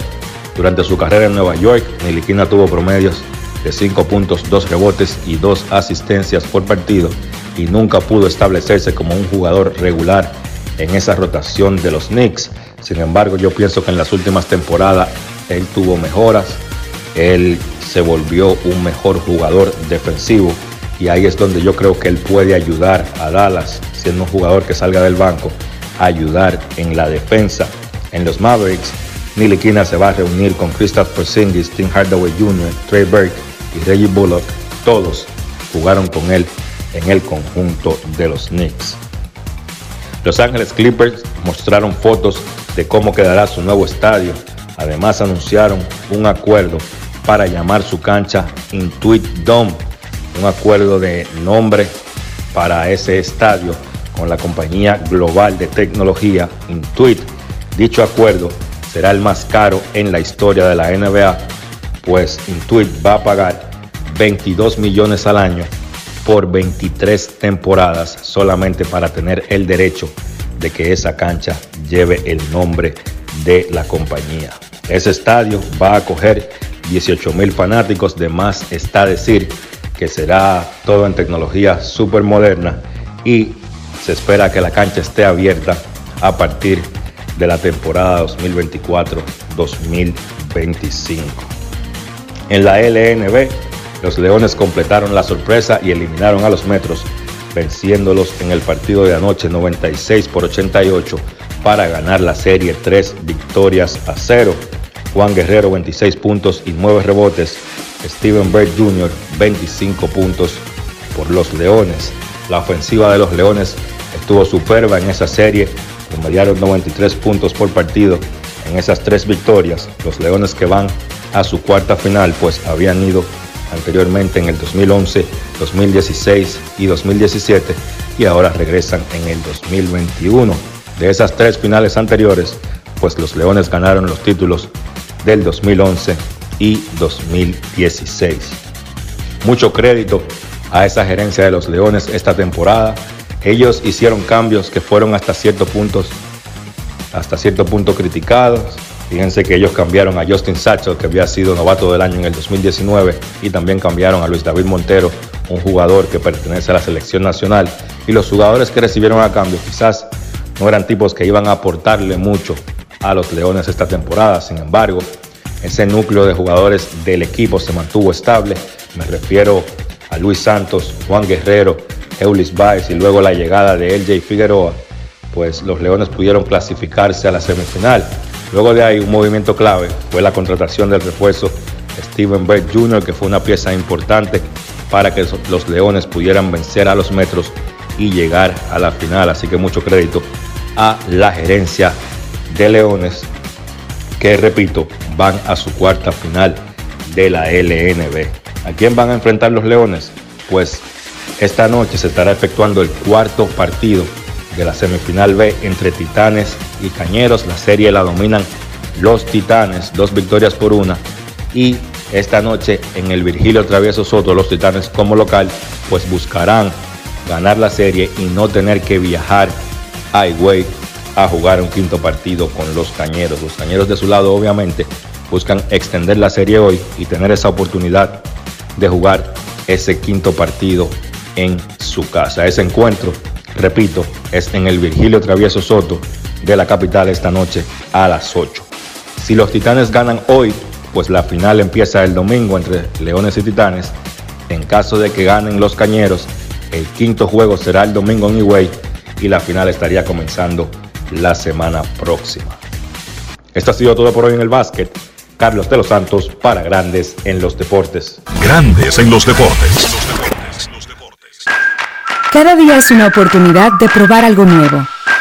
Durante su carrera en Nueva York, Niliquina tuvo promedios de 5 puntos, 2 rebotes y 2 asistencias por partido y nunca pudo establecerse como un jugador regular en esa rotación de los Knicks. Sin embargo, yo pienso que en las últimas temporadas él tuvo mejoras, él se volvió un mejor jugador defensivo y ahí es donde yo creo que él puede ayudar a Dallas, siendo un jugador que salga del banco, a ayudar en la defensa. En los Mavericks, Niliquina se va a reunir con Christoph Porzingis, Tim Hardaway Jr., Trey Burke y Reggie Bullock. Todos jugaron con él en el conjunto de los Knicks. Los Ángeles Clippers mostraron fotos de cómo quedará su nuevo estadio. Además anunciaron un acuerdo para llamar su cancha Intuit Dome, un acuerdo de nombre para ese estadio con la compañía global de tecnología Intuit. Dicho acuerdo será el más caro en la historia de la NBA, pues Intuit va a pagar 22 millones al año por 23 temporadas solamente para tener el derecho de que esa cancha lleve el nombre de la compañía. Ese estadio va a acoger 18 mil fanáticos, de más está decir que será todo en tecnología súper moderna y se espera que la cancha esté abierta a partir de la temporada 2024-2025. En la LNB, los Leones completaron la sorpresa y eliminaron a los Metros, venciéndolos en el partido de anoche 96 por 88 para ganar la serie 3 victorias a 0. Juan Guerrero 26 puntos y 9 rebotes. Steven Bird Jr. 25 puntos por los Leones. La ofensiva de los Leones estuvo superba en esa serie, promediaron 93 puntos por partido en esas tres victorias. Los Leones que van a su cuarta final, pues habían ido anteriormente en el 2011, 2016 y 2017 y ahora regresan en el 2021. De esas tres finales anteriores, pues los Leones ganaron los títulos del 2011 y 2016. Mucho crédito a esa gerencia de los Leones esta temporada. Ellos hicieron cambios que fueron hasta ciertos puntos, hasta cierto punto criticados. Fíjense que ellos cambiaron a Justin Satchel, que había sido novato del año en el 2019, y también cambiaron a Luis David Montero, un jugador que pertenece a la selección nacional. Y los jugadores que recibieron a cambio quizás no eran tipos que iban a aportarle mucho a los Leones esta temporada. Sin embargo, ese núcleo de jugadores del equipo se mantuvo estable. Me refiero a Luis Santos, Juan Guerrero, Eulis Baez y luego la llegada de LJ Figueroa, pues los Leones pudieron clasificarse a la semifinal. Luego de ahí un movimiento clave fue la contratación del refuerzo Steven Bird Jr., que fue una pieza importante para que los Leones pudieran vencer a los Metros y llegar a la final. Así que mucho crédito a la gerencia de Leones, que repito, van a su cuarta final de la LNB. ¿A quién van a enfrentar los Leones? Pues esta noche se estará efectuando el cuarto partido de la semifinal B entre Titanes y Cañeros. La serie la dominan los Titanes, dos victorias por una. Y esta noche en el Virgilio Travieso Soto, los Titanes como local, pues buscarán ganar la serie y no tener que viajar a Higüey a jugar un quinto partido con los Cañeros. Los Cañeros de su lado obviamente buscan extender la serie hoy y tener esa oportunidad de jugar ese quinto partido en su casa. Ese encuentro, repito, es en el Virgilio Travieso Soto de la capital esta noche a las 8. Si los Titanes ganan hoy, pues la final empieza el domingo entre Leones y Titanes. En caso de que ganen los Cañeros, el quinto juego será el domingo en Higüey y la final estaría comenzando la semana próxima. Esto ha sido todo por hoy en el básquet. Carlos de los Santos para Grandes en los Deportes. Grandes en los Deportes. Cada día es una oportunidad de probar algo nuevo.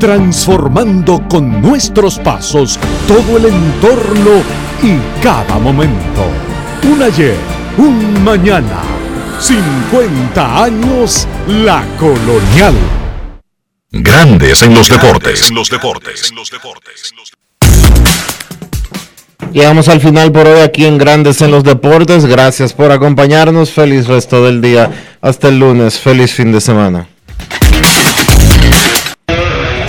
transformando con nuestros pasos todo el entorno y cada momento. Un ayer, un mañana, 50 años la colonial. Grandes en los deportes. los deportes. los deportes. Llegamos al final por hoy aquí en Grandes en los Deportes. Gracias por acompañarnos. Feliz resto del día. Hasta el lunes. Feliz fin de semana.